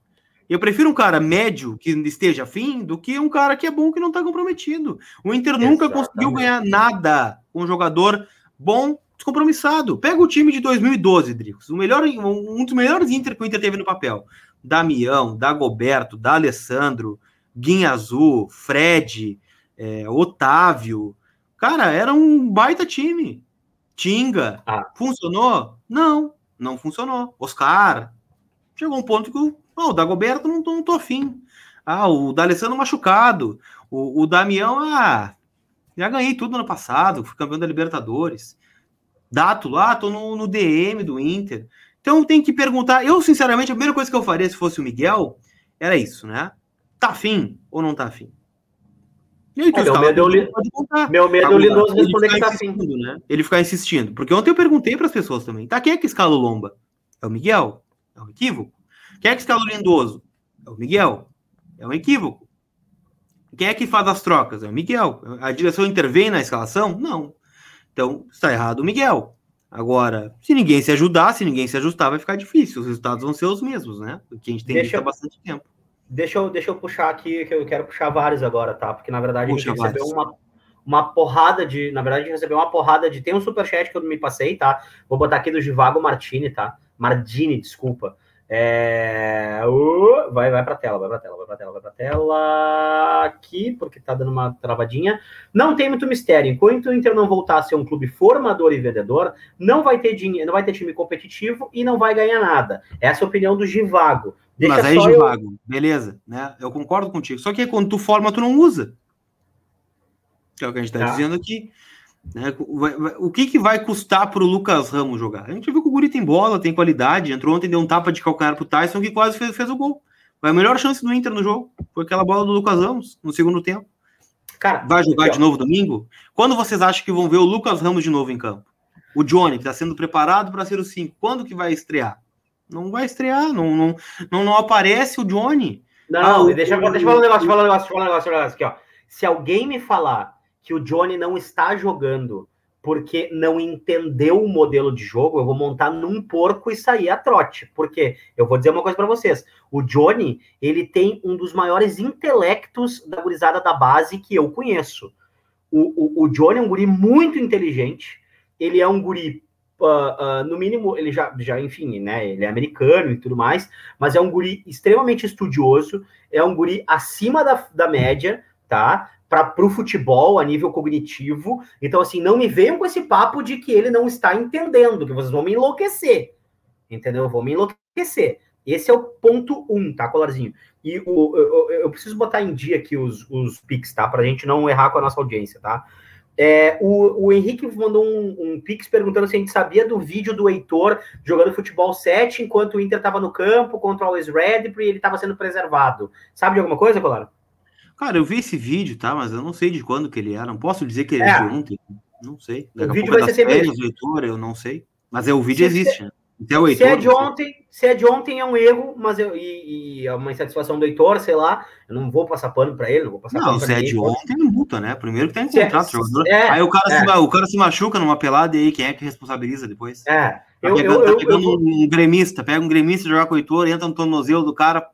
Eu prefiro um cara médio que esteja afim do que um cara que é bom que não tá comprometido. O Inter Exatamente. nunca conseguiu ganhar nada com um jogador bom, descompromissado. Pega o time de 2012, Dricos. O melhor, um dos melhores Inter que o Inter teve no papel. Damião, Dagoberto, D'Alessandro, Guinha Azul, Fred, é, Otávio. Cara, era um baita time. Tinga. Ah. Funcionou? Não não funcionou. Oscar, chegou um ponto que o, oh, o Dagoberto não, não tô afim. Ah, o D'Alessandro machucado. O, o Damião, ah, já ganhei tudo ano passado, fui campeão da Libertadores. Dato lá, tô no, no DM do Inter. Então tem que perguntar. Eu, sinceramente, a primeira coisa que eu faria se fosse o Miguel era isso, né? Tá afim ou não tá afim? E aí, é, meu, medo li... meu medo é o Lindoso responder que tá afim. Né? Ele ficar insistindo. Porque ontem eu perguntei para as pessoas também. Tá, quem é que escala o Lomba? É o Miguel? É um equívoco. Quem é que escala o Lindoso? É o Miguel. É um equívoco. Quem é que faz as trocas? É o Miguel. A direção intervém na escalação? Não. Então, está errado o Miguel. Agora, se ninguém se ajudar, se ninguém se ajustar, vai ficar difícil. Os resultados vão ser os mesmos, né? O que a gente tem visto há bastante tempo. Deixa eu, deixa eu puxar aqui, que eu quero puxar vários agora, tá? Porque, na verdade, Puxa a gente recebeu uma, uma porrada de. Na verdade, a gente recebeu uma porrada de. Tem um superchat que eu não me passei, tá? Vou botar aqui do Givago Martini, tá? Mardini, desculpa. É... Uh, vai, vai para tela, vai para tela, vai para tela, vai para tela aqui, porque tá dando uma travadinha. Não tem muito mistério. Enquanto o Inter não voltar a ser um clube formador e vendedor, não vai ter dinheiro, não vai ter time competitivo e não vai ganhar nada. Essa é a opinião do Givago. Deixa Mas aí, Givago, eu... beleza, né? Eu concordo contigo. Só que quando tu forma, tu não usa. Que é o que a gente tá, tá. dizendo aqui. Né? O que, que vai custar para o Lucas Ramos jogar? A gente viu que o Guri tem bola, tem qualidade. Entrou ontem, deu um tapa de calcanhar pro Tyson que quase fez, fez o gol. Foi a melhor chance do Inter no jogo. Foi aquela bola do Lucas Ramos no segundo tempo. Cara, vai jogar de novo domingo? Quando vocês acham que vão ver o Lucas Ramos de novo em campo? O Johnny, que está sendo preparado para ser o 5. Quando que vai estrear? Não vai estrear, não, não, não, não aparece o Johnny. Não, ah, o, deixa, o, deixa eu falar um negócio, falar um negócio, falar um negócio, um negócio aqui, ó. Se alguém me falar que o Johnny não está jogando porque não entendeu o modelo de jogo, eu vou montar num porco e sair a trote. Porque eu vou dizer uma coisa para vocês: o Johnny, ele tem um dos maiores intelectos da gurizada da base que eu conheço. O, o, o Johnny é um guri muito inteligente, ele é um guri. Uh, uh, no mínimo, ele já, já, enfim, né? Ele é americano e tudo mais, mas é um guri extremamente estudioso, é um guri acima da, da média, tá? Para o futebol a nível cognitivo. Então, assim, não me venham com esse papo de que ele não está entendendo, que vocês vão me enlouquecer. Entendeu? Vão me enlouquecer. Esse é o ponto um, tá, Colarzinho? E o, eu, eu, preciso botar em dia aqui os, os pics, tá? Pra gente não errar com a nossa audiência, tá? É, o, o Henrique mandou um, um pix perguntando se a gente sabia do vídeo do Heitor jogando futebol 7 enquanto o Inter estava no campo contra o Always Ready e ele estava sendo preservado. Sabe de alguma coisa, Colar? Cara, eu vi esse vídeo, tá? Mas eu não sei de quando que ele era. Não posso dizer que ele é, é de ontem. Não sei. Daqui o vídeo vai ser sempre leitor, eu não sei. Mas é, o vídeo se existe, né? Até o Heitor, se é de ontem, se é de ontem é um erro, mas eu, e, e é uma insatisfação do Heitor, sei lá. Eu não vou passar pano para ele, não vou passar não, se é de ontem, é multa, né? Primeiro que tem é, contrato, é, jogador. É, aí o cara, é. se, o cara se machuca numa pelada e aí quem é que responsabiliza depois? É. Tá eu, pegando, eu, tá pegando eu, um gremista, pega um gremista jogar com o Heitor, entra no tornozelo do cara,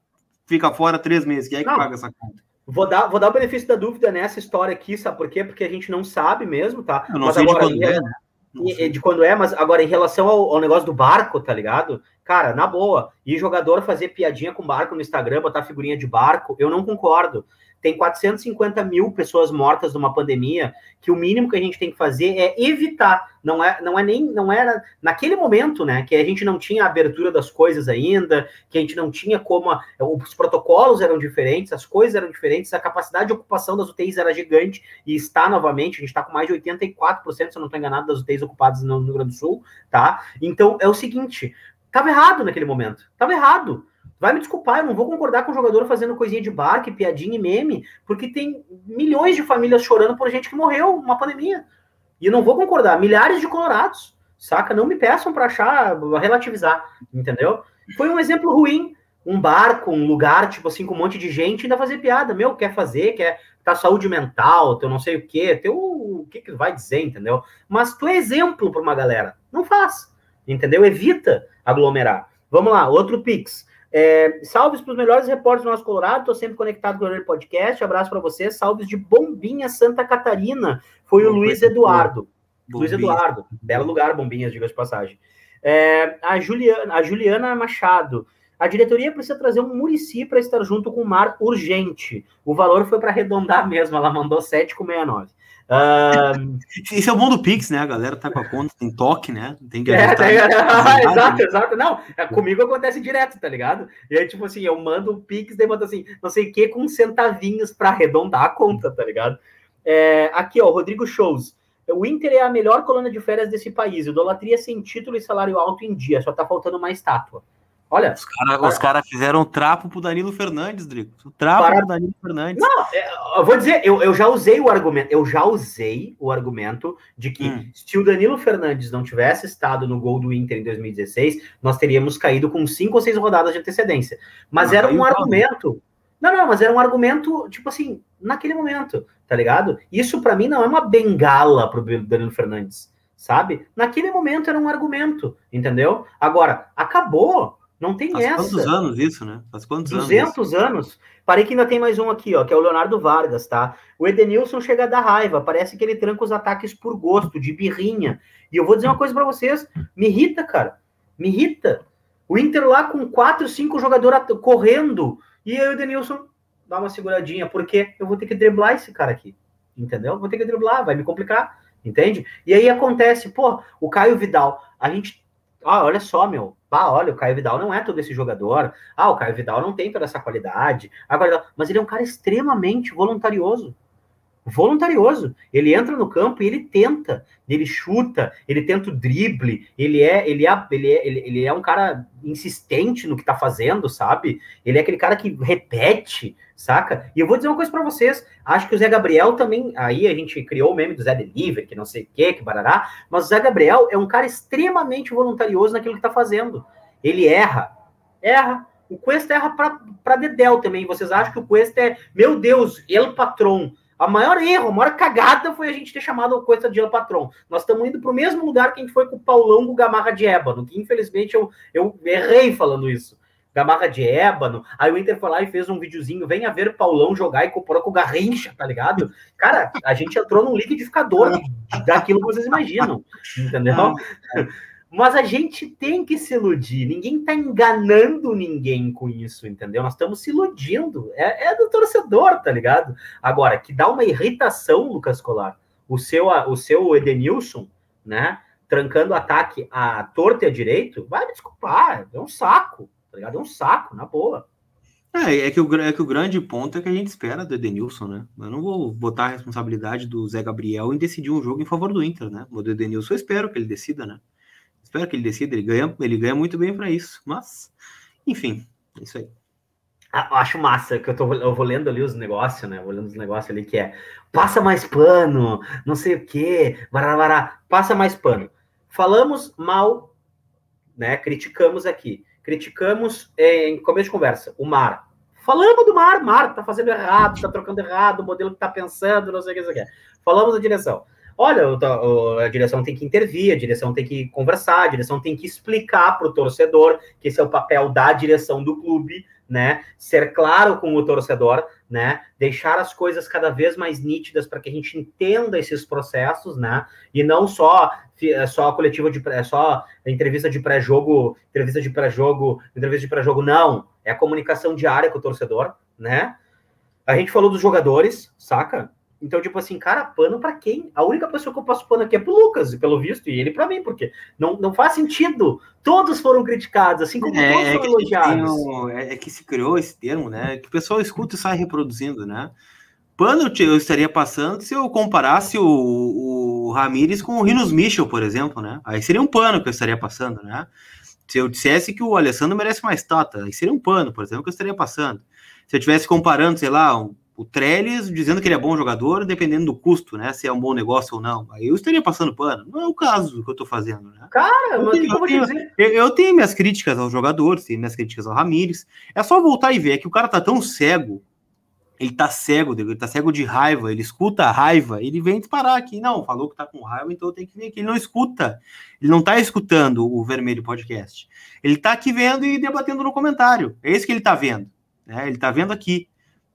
fica fora três meses. Quem é que não, paga essa conta? Vou dar, vou dar o benefício da dúvida nessa história aqui, sabe por quê? Porque a gente não sabe mesmo, tá? Eu não mas sei agora, de quando é, né? De quando é, mas agora em relação ao, ao, negócio do barco, tá ligado? Cara, na boa, e jogador fazer piadinha com barco no Instagram, botar figurinha de barco, eu não concordo tem 450 mil pessoas mortas numa pandemia, que o mínimo que a gente tem que fazer é evitar. Não é, não é nem, não era naquele momento, né, que a gente não tinha a abertura das coisas ainda, que a gente não tinha como a, os protocolos eram diferentes, as coisas eram diferentes, a capacidade de ocupação das UTIs era gigante e está novamente, a gente está com mais de 84%, se eu não estou enganado, das UTIs ocupadas no Rio Grande do Sul, tá? Então é o seguinte, estava errado naquele momento, estava errado. Vai me desculpar, eu não vou concordar com o jogador fazendo coisinha de barco, piadinha e meme, porque tem milhões de famílias chorando por gente que morreu numa pandemia. E não vou concordar. Milhares de colorados, saca? Não me peçam para achar, relativizar, entendeu? Foi um exemplo ruim. Um barco, um lugar, tipo assim, com um monte de gente, ainda fazer piada. Meu, quer fazer, quer tá saúde mental, teu não sei o quê, teu o que que vai dizer, entendeu? Mas tu é exemplo para uma galera. Não faz, entendeu? Evita aglomerar. Vamos lá, outro Pix. É, salves para os melhores repórteres do nosso Colorado. Estou sempre conectado com o podcast. Abraço para vocês. Salves de Bombinha, Santa Catarina. Foi o Luiz Eduardo. Luiz Eduardo. Belo lugar, Bombinhas, diga de passagem. É, a, Juliana, a Juliana Machado. A diretoria precisa trazer um Murici para estar junto com o Mar urgente. O valor foi para arredondar mesmo. Ela mandou 7,69. Um... Isso é o bom do Pix, né? A galera tá com a conta, tem toque, né? Tem que é, tem... exato, exato. Não, é, comigo acontece direto, tá ligado? E aí, tipo assim, eu mando o Pix, daí mando assim, não sei o que, com centavinhos para arredondar a conta, tá ligado? É, aqui, ó, Rodrigo Shows. O Inter é a melhor coluna de férias desse país. Idolatria sem título e salário alto em dia. Só tá faltando uma estátua. Olha. Os caras cara fizeram trapo pro Danilo Fernandes, Drico. O trapo para... pro Danilo Fernandes. Não, é, eu vou dizer, eu, eu já usei o argumento, eu já usei o argumento de que hum. se o Danilo Fernandes não tivesse estado no gol do Inter em 2016, nós teríamos caído com cinco ou seis rodadas de antecedência. Mas não, era um argumento. Não, não, mas era um argumento, tipo assim, naquele momento, tá ligado? Isso para mim não é uma bengala pro Danilo Fernandes, sabe? Naquele momento era um argumento, entendeu? Agora, acabou não tem Faz essa. quantos anos isso, né? Faz quantos 200 anos? anos. Parei que ainda tem mais um aqui, ó, que é o Leonardo Vargas, tá? O Edenilson chega da raiva, parece que ele tranca os ataques por gosto, de birrinha. E eu vou dizer uma coisa para vocês, me irrita, cara. Me irrita. O Inter lá com quatro, cinco jogadores correndo. E aí o Denilson dá uma seguradinha, porque eu vou ter que driblar esse cara aqui. Entendeu? Vou ter que driblar, vai me complicar. Entende? E aí acontece, pô, o Caio Vidal, a gente. Ah, olha só, meu. Ah, olha, o Caio Vidal não é todo esse jogador. Ah, o Caio Vidal não tem toda essa qualidade. Agora, mas ele é um cara extremamente voluntarioso voluntarioso. Ele entra no campo e ele tenta, ele chuta, ele tenta o drible, ele é, ele é, ele é, ele, é um cara insistente no que tá fazendo, sabe? Ele é aquele cara que repete, saca? E eu vou dizer uma coisa para vocês, acho que o Zé Gabriel também, aí a gente criou o meme do Zé Delivery, que não sei o que, que barará, mas o Zé Gabriel é um cara extremamente voluntarioso naquilo que tá fazendo. Ele erra, erra, o Cuesta erra para Dedel também. Vocês acham que o Cuesta é, meu Deus, ele patrão. A maior erro, a maior cagada foi a gente ter chamado o Coisa de El Patron. Nós estamos indo para o mesmo lugar que a gente foi com o Paulão do Gamarra de Ébano, que infelizmente eu, eu errei falando isso. Gamarra de Ébano. Aí o Inter foi lá e fez um videozinho, venha ver o Paulão jogar e comparou com o Garrincha, tá ligado? Cara, a gente entrou num liquidificador daquilo que vocês imaginam, entendeu? Mas a gente tem que se iludir. Ninguém está enganando ninguém com isso, entendeu? Nós estamos se iludindo. É, é, do torcedor, tá ligado? Agora, que dá uma irritação, Lucas Colar, o seu, o seu Edenilson, né? Trancando ataque à torta e à direito, vai me desculpar. É um saco, tá ligado? É um saco, na boa. É, é que, o, é que o grande ponto é que a gente espera do Edenilson, né? Eu não vou botar a responsabilidade do Zé Gabriel em decidir um jogo em favor do Inter, né? O do Edenilson eu espero que ele decida, né? Espero que ele decida, ele ganha, ele ganha muito bem para isso. Mas, enfim, é isso aí. Ah, acho massa, que eu, tô, eu vou lendo ali os negócios, né? Vou lendo os negócios ali que é passa mais pano, não sei o quê, barará, passa mais pano. Falamos mal, né? Criticamos aqui. Criticamos é, em começo de conversa, o mar. Falamos do mar, mar tá fazendo errado, tá trocando errado, o modelo que tá pensando, não sei o que, não sei o que. Falamos da direção. Olha, a direção tem que intervir, a direção tem que conversar, a direção tem que explicar para o torcedor que esse é o papel da direção do clube, né? Ser claro com o torcedor, né? Deixar as coisas cada vez mais nítidas para que a gente entenda esses processos, né? E não só só a coletiva de só a entrevista de pré-jogo, entrevista de pré-jogo, entrevista de pré-jogo, não. É a comunicação diária com o torcedor, né? A gente falou dos jogadores, saca? Então, tipo assim, cara, pano para quem? A única pessoa que eu passo pano aqui é pro Lucas, pelo visto, e ele para mim, porque não, não faz sentido. Todos foram criticados, assim como é, todos é foram elogiados. Um, é, é, que se criou esse termo, né? Que o pessoal escuta e sai reproduzindo, né? Pano eu estaria passando se eu comparasse o, o Ramires com o Rinos Michel, por exemplo, né? Aí seria um pano que eu estaria passando, né? Se eu dissesse que o Alessandro merece mais tata, aí seria um pano, por exemplo, que eu estaria passando. Se eu estivesse comparando, sei lá, um o Trellis dizendo que ele é bom jogador, dependendo do custo, né? Se é um bom negócio ou não. Aí eu estaria passando pano. Não é o caso que eu tô fazendo, né? Cara, eu, tenho, eu, tenho, eu, eu tenho minhas críticas aos jogadores, tenho minhas críticas ao Ramires. É só voltar e ver é que o cara tá tão cego. Ele tá cego, ele tá cego de raiva, ele escuta a raiva, ele vem disparar aqui. Não, falou que tá com raiva, então tem que ver que ele não escuta. Ele não tá escutando o Vermelho Podcast. Ele tá aqui vendo e debatendo no comentário. É isso que ele tá vendo. Né? Ele tá vendo aqui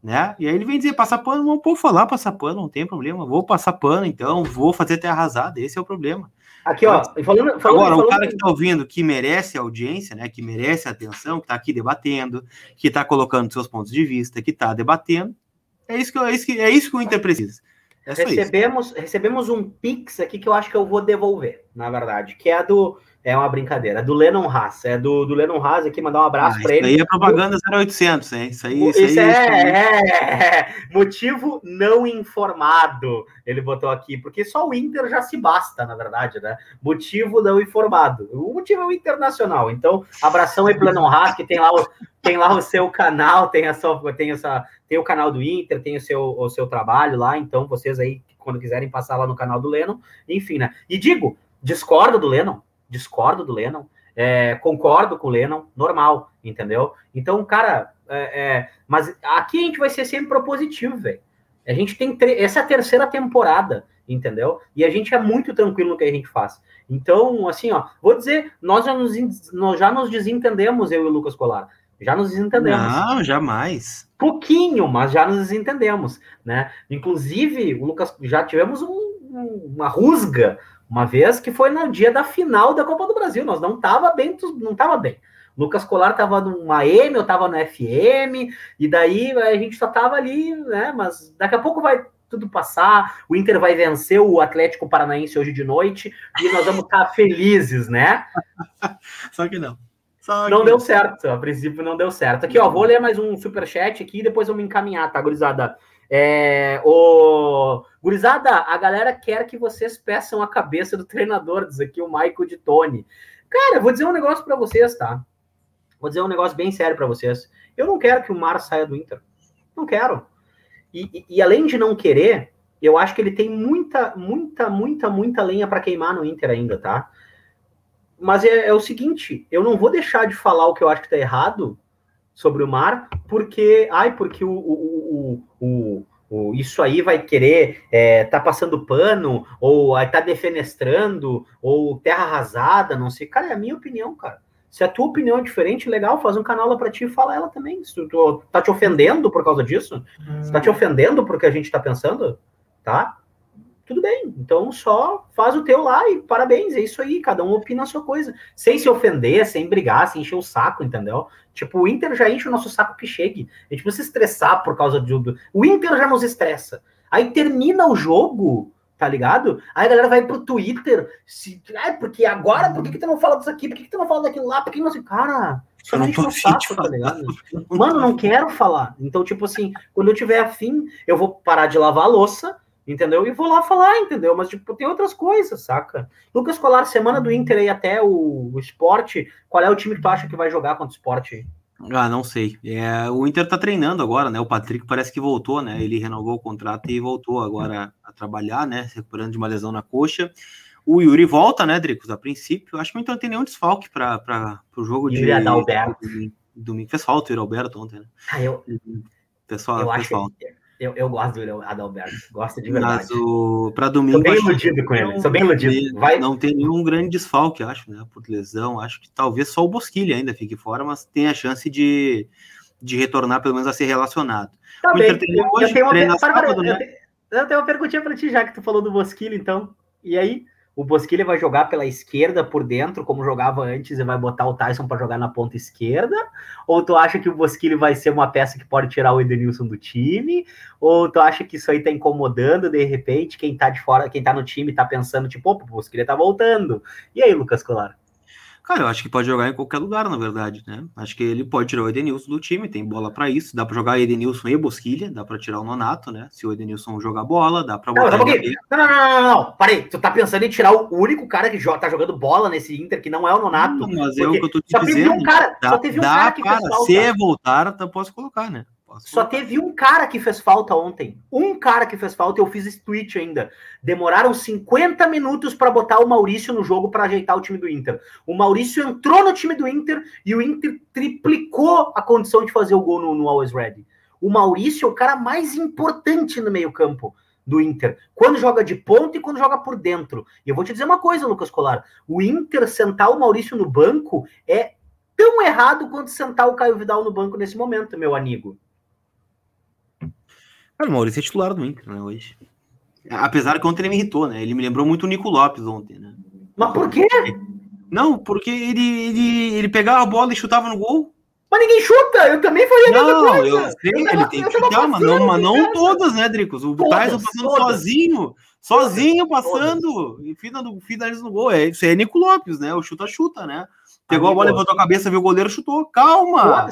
né? E aí ele vem dizer, passar pano, vamos pôr falar, passar pano, não tem problema, vou passar pano, então, vou fazer terra arrasada, esse é o problema. Aqui, ó, falando, falando Agora, falando... o cara que tá ouvindo, que merece audiência, né, que merece atenção, que tá aqui debatendo, que tá colocando seus pontos de vista, que tá debatendo, é isso que, é isso que, é isso que o Inter precisa. É recebemos, recebemos um pix aqui que eu acho que eu vou devolver, na verdade, que é do é uma brincadeira. É do Lennon Haas. É do, do Lennon Haas aqui, mandar um abraço ah, para ele. Isso aí é propaganda 0800, hein? Isso aí, isso, isso aí, é, é, é, motivo não informado. Ele botou aqui, porque só o Inter já se basta, na verdade, né? Motivo não informado. O motivo é o internacional. Então, abração aí pro Lennon Haas, que tem lá o, tem lá o seu canal, tem, a sua, tem, essa, tem o canal do Inter, tem o seu, o seu trabalho lá. Então, vocês aí, quando quiserem passar lá no canal do Lennon, enfim, né? E digo, discordo do Lennon discordo do Lennon, é, concordo com o Lennon, normal, entendeu? Então, cara, é, é, mas aqui a gente vai ser sempre propositivo, velho. A gente tem essa é a terceira temporada, entendeu? E a gente é muito tranquilo no que a gente faz. Então, assim, ó, vou dizer, nós já nos, nós já nos desentendemos, eu e o Lucas Colar. Já nos desentendemos. Não, jamais. Pouquinho, mas já nos desentendemos, né? Inclusive, o Lucas, já tivemos um, uma rusga uma vez que foi no dia da final da Copa do Brasil. Nós não tava bem, não tava bem. Lucas Colar tava numa M, eu tava no FM, e daí a gente só tava ali, né? Mas daqui a pouco vai tudo passar, o Inter vai vencer o Atlético Paranaense hoje de noite, e nós vamos estar felizes, né? Só que não. Só não que... deu certo, a princípio não deu certo. Aqui, ó, vou ler mais um super chat aqui e depois me encaminhar, tá, gurizada? É, o... Gurizada, a galera quer que vocês peçam a cabeça do treinador, diz aqui o Michael de Tony. Cara, vou dizer um negócio para vocês, tá? Vou dizer um negócio bem sério para vocês. Eu não quero que o Mar saia do Inter. Não quero. E, e, e, além de não querer, eu acho que ele tem muita, muita, muita, muita lenha para queimar no Inter ainda, tá? Mas é, é, o seguinte, eu não vou deixar de falar o que eu acho que tá errado sobre o Mar, porque, ai, porque o, o, o, o isso aí vai querer é, tá passando pano, ou tá defenestrando, ou terra arrasada, não sei. Cara, é a minha opinião, cara. Se a tua opinião é diferente, legal, faz um canal lá pra ti e fala ela também. Se tu tá te ofendendo por causa disso, se tá te hum. ofendendo porque a gente tá pensando, tá? Tudo bem. Então só faz o teu lá e parabéns, é isso aí, cada um opina a sua coisa. Sem se ofender, sem brigar, sem encher o saco, entendeu? Tipo, o Inter já enche o nosso saco que chegue. A gente precisa se estressar por causa de. O Inter já nos estressa. Aí termina o jogo, tá ligado? Aí a galera vai pro Twitter, se, ah, porque agora, por que, que tu não fala disso aqui? Por que, que tu não fala daquilo lá? Por que não cara, eu não tô saco, tá ligado? Mano, não quero falar. Então, tipo assim, quando eu tiver afim, eu vou parar de lavar a louça, entendeu? E vou lá falar, entendeu? Mas, tipo, tem outras coisas, saca? Lucas Colar, semana do Inter aí até o, o esporte, qual é o time que tu acha que vai jogar contra o esporte? Ah, não sei. É, o Inter tá treinando agora, né? O Patrick parece que voltou, né? Ele renovou o contrato e voltou agora a trabalhar, né? Se recuperando de uma lesão na coxa. O Yuri volta, né, Dricos? A princípio, acho que o Inter não tem nenhum desfalque para o jogo Yuri de Adalberto. domingo. Fez falta o Yuri Alberto ontem, né? Ah, eu, pessoal, eu acho falta. Que eu, eu gosto do Adalberto, gosto de verdade. Mas o para domingo. Sou bem iludido com ele, sou bem iludido. Vai... Não tem nenhum grande desfalque, acho, né? Por lesão. Acho que talvez só o Bosquilha ainda fique fora, mas tem a chance de, de retornar, pelo menos, a ser relacionado. Tá o bem. Eu, hoje, eu, tenho uma, sábado, né? eu tenho uma perguntinha para ti, já que tu falou do Bosquilha, então. E aí? O Bosquilha vai jogar pela esquerda por dentro, como jogava antes, e vai botar o Tyson para jogar na ponta esquerda? Ou tu acha que o Bosquilha vai ser uma peça que pode tirar o Edenilson do time? Ou tu acha que isso aí tá incomodando de repente quem tá de fora, quem tá no time tá pensando, tipo, opa, o Bosquilha tá voltando. E aí, Lucas Colar? Cara, eu acho que pode jogar em qualquer lugar, na verdade, né? Acho que ele pode tirar o Edenilson do time, tem bola para isso. Dá para jogar Edenilson e Bosquilha, dá para tirar o Nonato, né? Se o Edenilson jogar bola, dá para botar. Não, não, não, não, não, não, parei. Tu tá pensando em tirar o único cara que joga, tá jogando bola nesse Inter, que não é o Nonato. Não, mas é o que eu tô te só dizendo. Teve um cara, dá, só teve um dá, cara que cara, Se voltar, eu posso colocar, né? Só teve um cara que fez falta ontem. Um cara que fez falta, eu fiz esse tweet ainda. Demoraram 50 minutos para botar o Maurício no jogo para ajeitar o time do Inter. O Maurício entrou no time do Inter e o Inter triplicou a condição de fazer o gol no, no Always Ready. O Maurício é o cara mais importante no meio-campo do Inter. Quando joga de ponta e quando joga por dentro. E eu vou te dizer uma coisa, Lucas Colar. O Inter sentar o Maurício no banco é tão errado quanto sentar o Caio Vidal no banco nesse momento, meu amigo. Cara, o Maurício é titular do Inter, né, hoje. Apesar que ontem ele me irritou, né? Ele me lembrou muito o Nico Lopes ontem, né? Mas por quê? Não, porque ele, ele, ele pegava a bola e chutava no gol. Mas ninguém chuta, eu também faria a mesma coisa. Eu sei, eu ele tem que chutar, mas não, mas não todas, né, Dricos? O Tyson passando todas. sozinho, sozinho passando, e finaliza no gol. É, isso aí é Nico Lopes, né? O chuta-chuta, né? Pegou a bola, levantou a cabeça, viu o goleiro, chutou. Calma!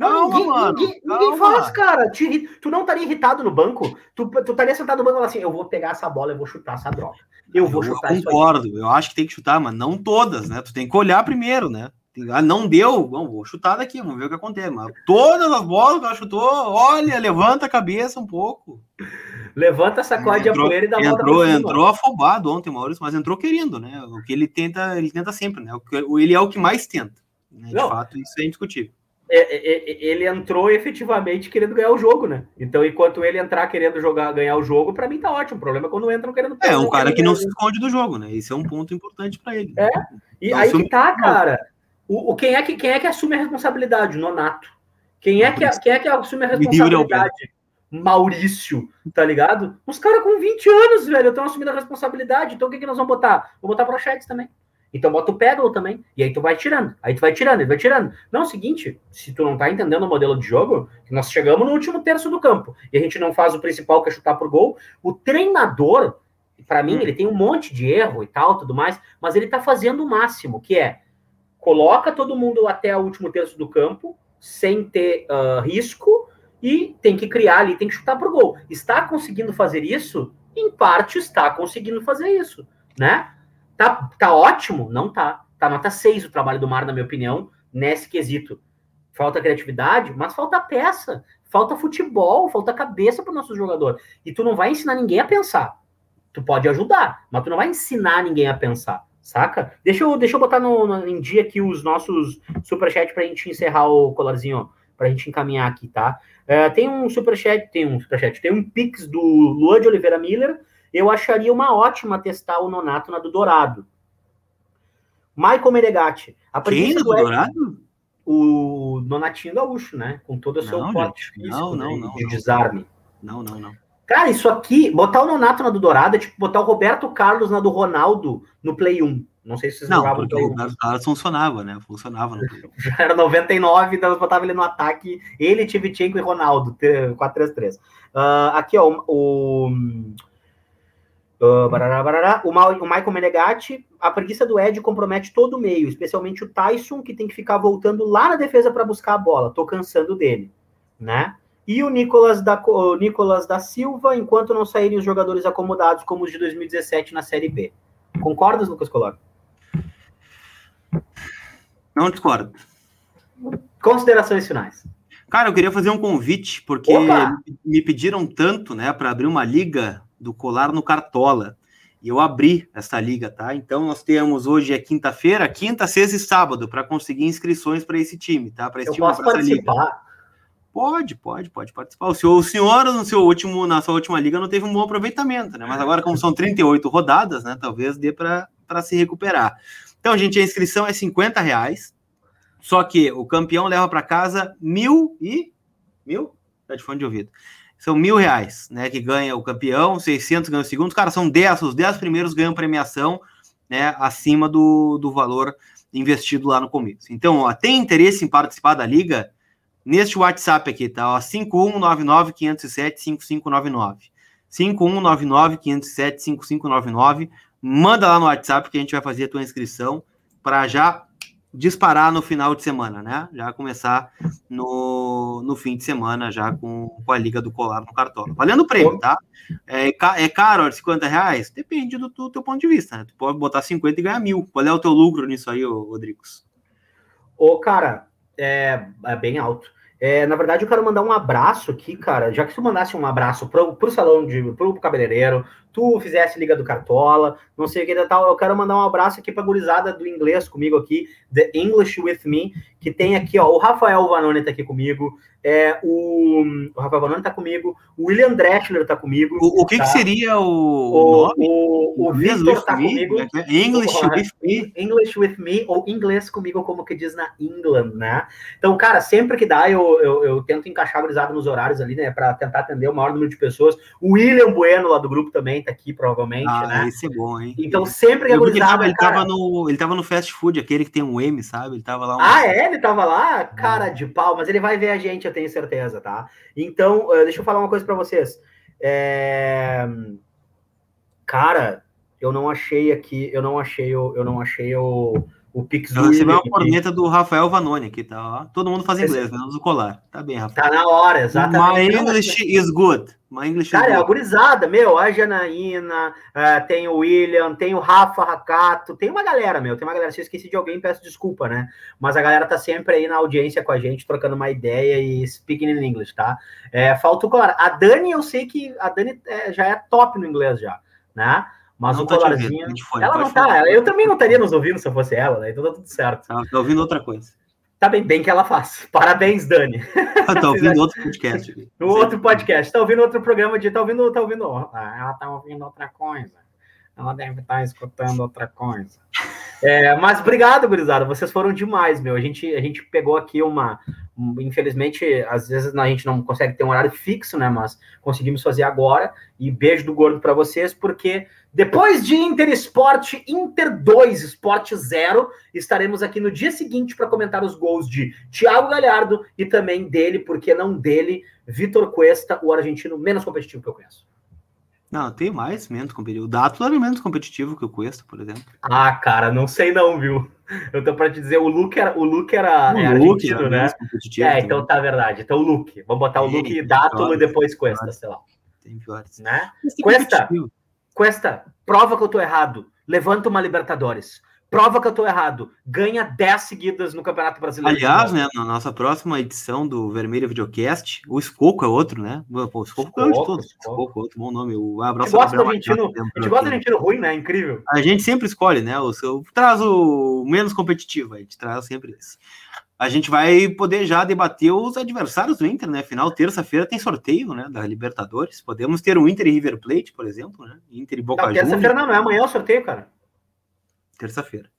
Não, ninguém, mano, ninguém, ninguém faz, cara. Te, tu não estaria irritado no banco. Tu, tu estaria sentado no banco e assim: eu vou pegar essa bola, eu vou chutar essa droga. Eu vou eu chutar concordo, eu acho que tem que chutar, mas não todas, né? Tu tem que olhar primeiro, né? Ah, não deu, bom, vou chutar daqui, vamos ver o que acontece. Mas todas as bolas que ela chutou, olha, levanta a cabeça um pouco. Levanta, sacode entrou, a poeira e dá entrou, volta Entrou afobado ontem, Maurício, mas entrou querendo, né? O que ele tenta, ele tenta sempre, né? Ele é o que mais tenta. Né? De não. fato, isso é indiscutível. É, é, é, ele entrou efetivamente querendo ganhar o jogo, né? Então, enquanto ele entrar querendo jogar, ganhar o jogo, para mim tá ótimo. O problema é quando entram querendo. É, um cara que não se esconde do jogo, né? Esse é um ponto importante para ele. É. E aí que tá, cara. O, o, quem, é que, quem é que assume a responsabilidade? O Nonato. Quem é que, quem é que assume a responsabilidade? Maurício, tá ligado? Os caras com 20 anos, velho, estão assumindo a responsabilidade. Então o que, que nós vamos botar? Vou botar Prochetes também. Então bota o pedal também. E aí tu vai tirando. Aí tu vai tirando, ele vai tirando. Não, é o seguinte, se tu não tá entendendo o modelo de jogo, nós chegamos no último terço do campo e a gente não faz o principal que é chutar por gol, o treinador, para mim, hum. ele tem um monte de erro e tal, tudo mais, mas ele tá fazendo o máximo, que é coloca todo mundo até o último terço do campo, sem ter uh, risco, e tem que criar ali, tem que chutar por gol. Está conseguindo fazer isso? Em parte está conseguindo fazer isso, né? Tá, tá ótimo? Não tá. Tá nota 6 o trabalho do Mar, na minha opinião, nesse quesito. Falta criatividade, mas falta peça, falta futebol, falta cabeça para o nosso jogador. E tu não vai ensinar ninguém a pensar. Tu pode ajudar, mas tu não vai ensinar ninguém a pensar, saca? Deixa eu, deixa eu botar no, no em dia aqui os nossos superchats para a gente encerrar o colarzinho, para a gente encaminhar aqui, tá? Uh, tem um superchat, tem um superchat, tem um pix do Luan de Oliveira Miller, eu acharia uma ótima testar o Nonato na do Dourado. Michael Meregatti. A Quem do Dourado? O Nonatinho Gaúcho, né? Com todo o seu não, pote não, não, não, de desarme. Não, não, não. Cara, isso aqui, botar o Nonato na do Dourado é tipo botar o Roberto Carlos na do Ronaldo no Play 1. Não sei se vocês não, jogavam porque o Roberto Carlos funcionava, né? Funcionava no Play 1. Já era 99, então botava ele no ataque. Ele, Tivichenko e Ronaldo, 4-3-3. Uh, ah, aqui, ó, o Uh, barará, barará. O, o Michael Menegatti, a preguiça do Ed compromete todo o meio, especialmente o Tyson, que tem que ficar voltando lá na defesa para buscar a bola. Tô cansando dele, né? E o Nicolas, da, o Nicolas da Silva, enquanto não saírem os jogadores acomodados como os de 2017 na Série B. Concordas, Lucas Color? Não discordo. Considerações finais. Cara, eu queria fazer um convite, porque Opa! me pediram tanto, né, para abrir uma liga do Colar no Cartola. E eu abri essa liga, tá? Então nós temos hoje é quinta-feira, quinta, sexta e sábado para conseguir inscrições para esse time, tá? Para esse eu time, posso participar? Pode, pode, pode participar. O senhor, o senhor no seu último, na sua última liga não teve um bom aproveitamento, né? Mas agora, como são 38 rodadas, né? Talvez dê para se recuperar. Então, gente, a inscrição é 50 reais. Só que o campeão leva para casa mil e. Mil? Tá de fone de ouvido são mil reais, né? Que ganha o campeão, 600 ganha o segundo. Cara, são 10, os 10 primeiros ganham premiação, né? Acima do, do valor investido lá no começo. Então, ó, tem interesse em participar da liga? Neste WhatsApp aqui, tá? Ó, 5199 507 5599. 5199 507 5599. Manda lá no WhatsApp que a gente vai fazer a tua inscrição para já disparar no final de semana, né? Já começar no, no fim de semana, já com, com a Liga do Colar no Cartola. Valendo o prêmio, tá? É, é caro, 50 reais? Depende do, do, teu ponto de vista, né? Tu pode botar 50 e ganhar mil. Qual é o teu lucro nisso aí, Rodrigues? Ô, cara, é, é bem alto. É, na verdade, eu quero mandar um abraço aqui, cara. Já que tu mandasse um abraço pro, pro salão de pro cabeleireiro, tu fizesse Liga do Cartola, não sei o que tal, eu quero mandar um abraço aqui pra gurizada do inglês comigo aqui, The English With Me, que tem aqui, ó, o Rafael Vanoni tá aqui comigo, é, o, o Rafael Vanoni tá comigo, o William Dreschler tá comigo. O, o que, tá? que seria o, o nome? O, o, o Victor tá me? comigo. É é? English With Me. English With Me, ou inglês comigo, como que diz na England, né? Então, cara, sempre que dá, eu, eu, eu tento encaixar gurizada nos horários ali, né, pra tentar atender o maior número de pessoas. O William Bueno, lá do grupo, também aqui, provavelmente, ah, né? Esse é bom, hein? Então, sempre gurizada... Ele, tava, ele, tava no, ele tava no fast food, aquele que tem um M, sabe? Ele tava lá... Um... Ah, é? Ele tava lá? Cara de pau, mas ele vai ver a gente, eu tenho certeza, tá? Então, uh, deixa eu falar uma coisa para vocês. É... Cara, eu não achei aqui, eu não achei o, eu não achei o, o Pix Eu recebi uma corneta do Rafael Vanoni aqui, tá? Ó. Todo mundo faz inglês, menos o colar. Tá bem, Rafael. Tá na hora, exatamente. My English is good. My English Cara, is é a gurizada, meu, a Janaína, uh, tem o William, tem o Rafa Racato, tem uma galera, meu, tem uma galera. Se eu esqueci de alguém, peço desculpa, né? Mas a galera tá sempre aí na audiência com a gente, trocando uma ideia e speaking in English, tá? É, falta o colar. A Dani, eu sei que a Dani é, já é top no inglês já, né? Mas não o colarzinho. ela não tá. Eu também não estaria nos ouvindo se eu fosse ela, né? Então tá tudo certo. Tá, tá ouvindo outra coisa. Tá bem, bem que ela faz. Parabéns, Dani. tá ouvindo outro podcast. No outro podcast. Tá ouvindo outro programa de. Tá ouvindo. Tá ouvindo. Ah, ela tá ouvindo outra coisa. Ela deve estar tá escutando outra coisa. É, mas obrigado, gurizada. Vocês foram demais, meu. A gente, a gente pegou aqui uma, Infelizmente, às vezes a gente não consegue ter um horário fixo, né? Mas conseguimos fazer agora. E beijo do gordo para vocês, porque depois de Inter Esporte, Inter 2, Esporte 0, estaremos aqui no dia seguinte para comentar os gols de Thiago Galhardo e também dele, porque não dele, Vitor Cuesta, o argentino menos competitivo que eu conheço. Não, tem mais menos competitivo. O Dato era menos competitivo que o Cuesta, por exemplo. Ah, cara, não sei não, viu? Eu tô para te dizer, o Luke era, o Luke era, o é Luke era né? É, então tá verdade. Então o Luke. Vamos botar o Luke e Dato e depois Cuesta, sei lá. Tem piores. Né? Cuesta, Cuesta, prova que eu tô errado. Levanta uma Libertadores prova que eu tô errado. Ganha 10 seguidas no Campeonato Brasileiro. Aliás, né, na nossa próxima edição do Vermelho Videocast, o Escoco é outro, né? Pô, o Escoco é de todos. Escoco, é outro bom nome. O abraço gosta do argentino, a gente gosta do argentino ruim, né? Incrível. A gente sempre escolhe, né? O seu traz o menos competitivo, a gente traz sempre isso. A gente vai poder já debater os adversários do Inter, né? Final terça-feira tem sorteio, né, da Libertadores. Podemos ter o Inter e River Plate, por exemplo, né? Inter e Boca Juniors. Terça-feira não é amanhã o sorteio, cara terça-feira.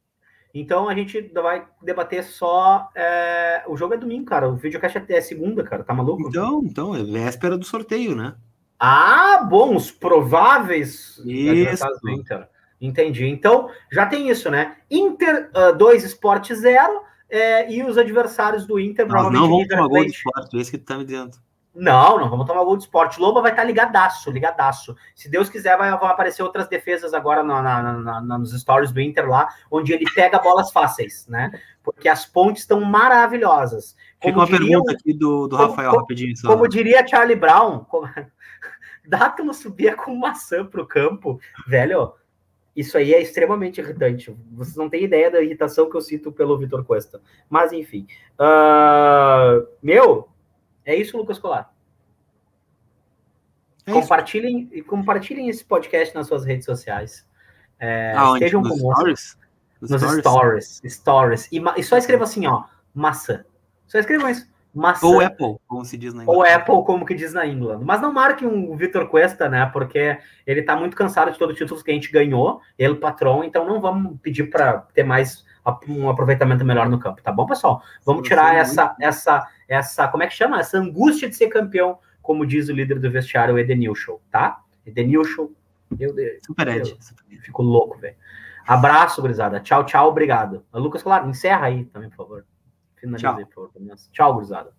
Então a gente vai debater só. É... O jogo é domingo, cara. O videocast é, é segunda, cara. Tá maluco? Então, então, é véspera do sorteio, né? Ah, bom, os prováveis isso. Inter. Entendi. Então, já tem isso, né? Inter 2, uh, Sport 0, é, e os adversários do Inter, Nós provavelmente. Não vamos tomar gol de esporte, é isso que tu tá me dizendo. Não, não vamos tomar gol de esporte. Loba vai estar tá ligadaço, ligadaço. Se Deus quiser, vai, vão aparecer outras defesas agora na, na, na, nos stories do Inter lá, onde ele pega bolas fáceis, né? Porque as pontes estão maravilhosas. Como Fica uma diria, pergunta aqui do, do Rafael, como, rapidinho. Só. Como diria Charlie Brown, como... Dátilo subia com maçã pro campo, velho. Isso aí é extremamente irritante. Vocês não têm ideia da irritação que eu sinto pelo Vitor Costa. Mas, enfim. Uh, meu, é isso, Lucas Colar. É compartilhem, isso. compartilhem esse podcast nas suas redes sociais. É, ah, estejam nos conosco. Stories? Nos, nos stories. stories. E, e, só escreva assim, ó, maçã. Só escrevam isso. Maçã. Ou Apple, como se diz na Inglaterra. Ou Apple, como que diz na Inglaterra. Mas não marque um Vitor Cuesta, né? Porque ele tá muito cansado de todos os títulos que a gente ganhou, ele patrão, então não vamos pedir para ter mais um aproveitamento melhor no campo, tá bom, pessoal? Vamos tirar essa, essa, essa, como é que chama? Essa angústia de ser campeão, como diz o líder do vestiário, o Edenilson, tá? Edenilson, meu Deus. Super Ed. Fico louco, velho. Abraço, gurizada. Tchau, tchau, obrigado. Lucas, claro, encerra aí também, por favor. Finalize, por favor. Tchau, gurizada.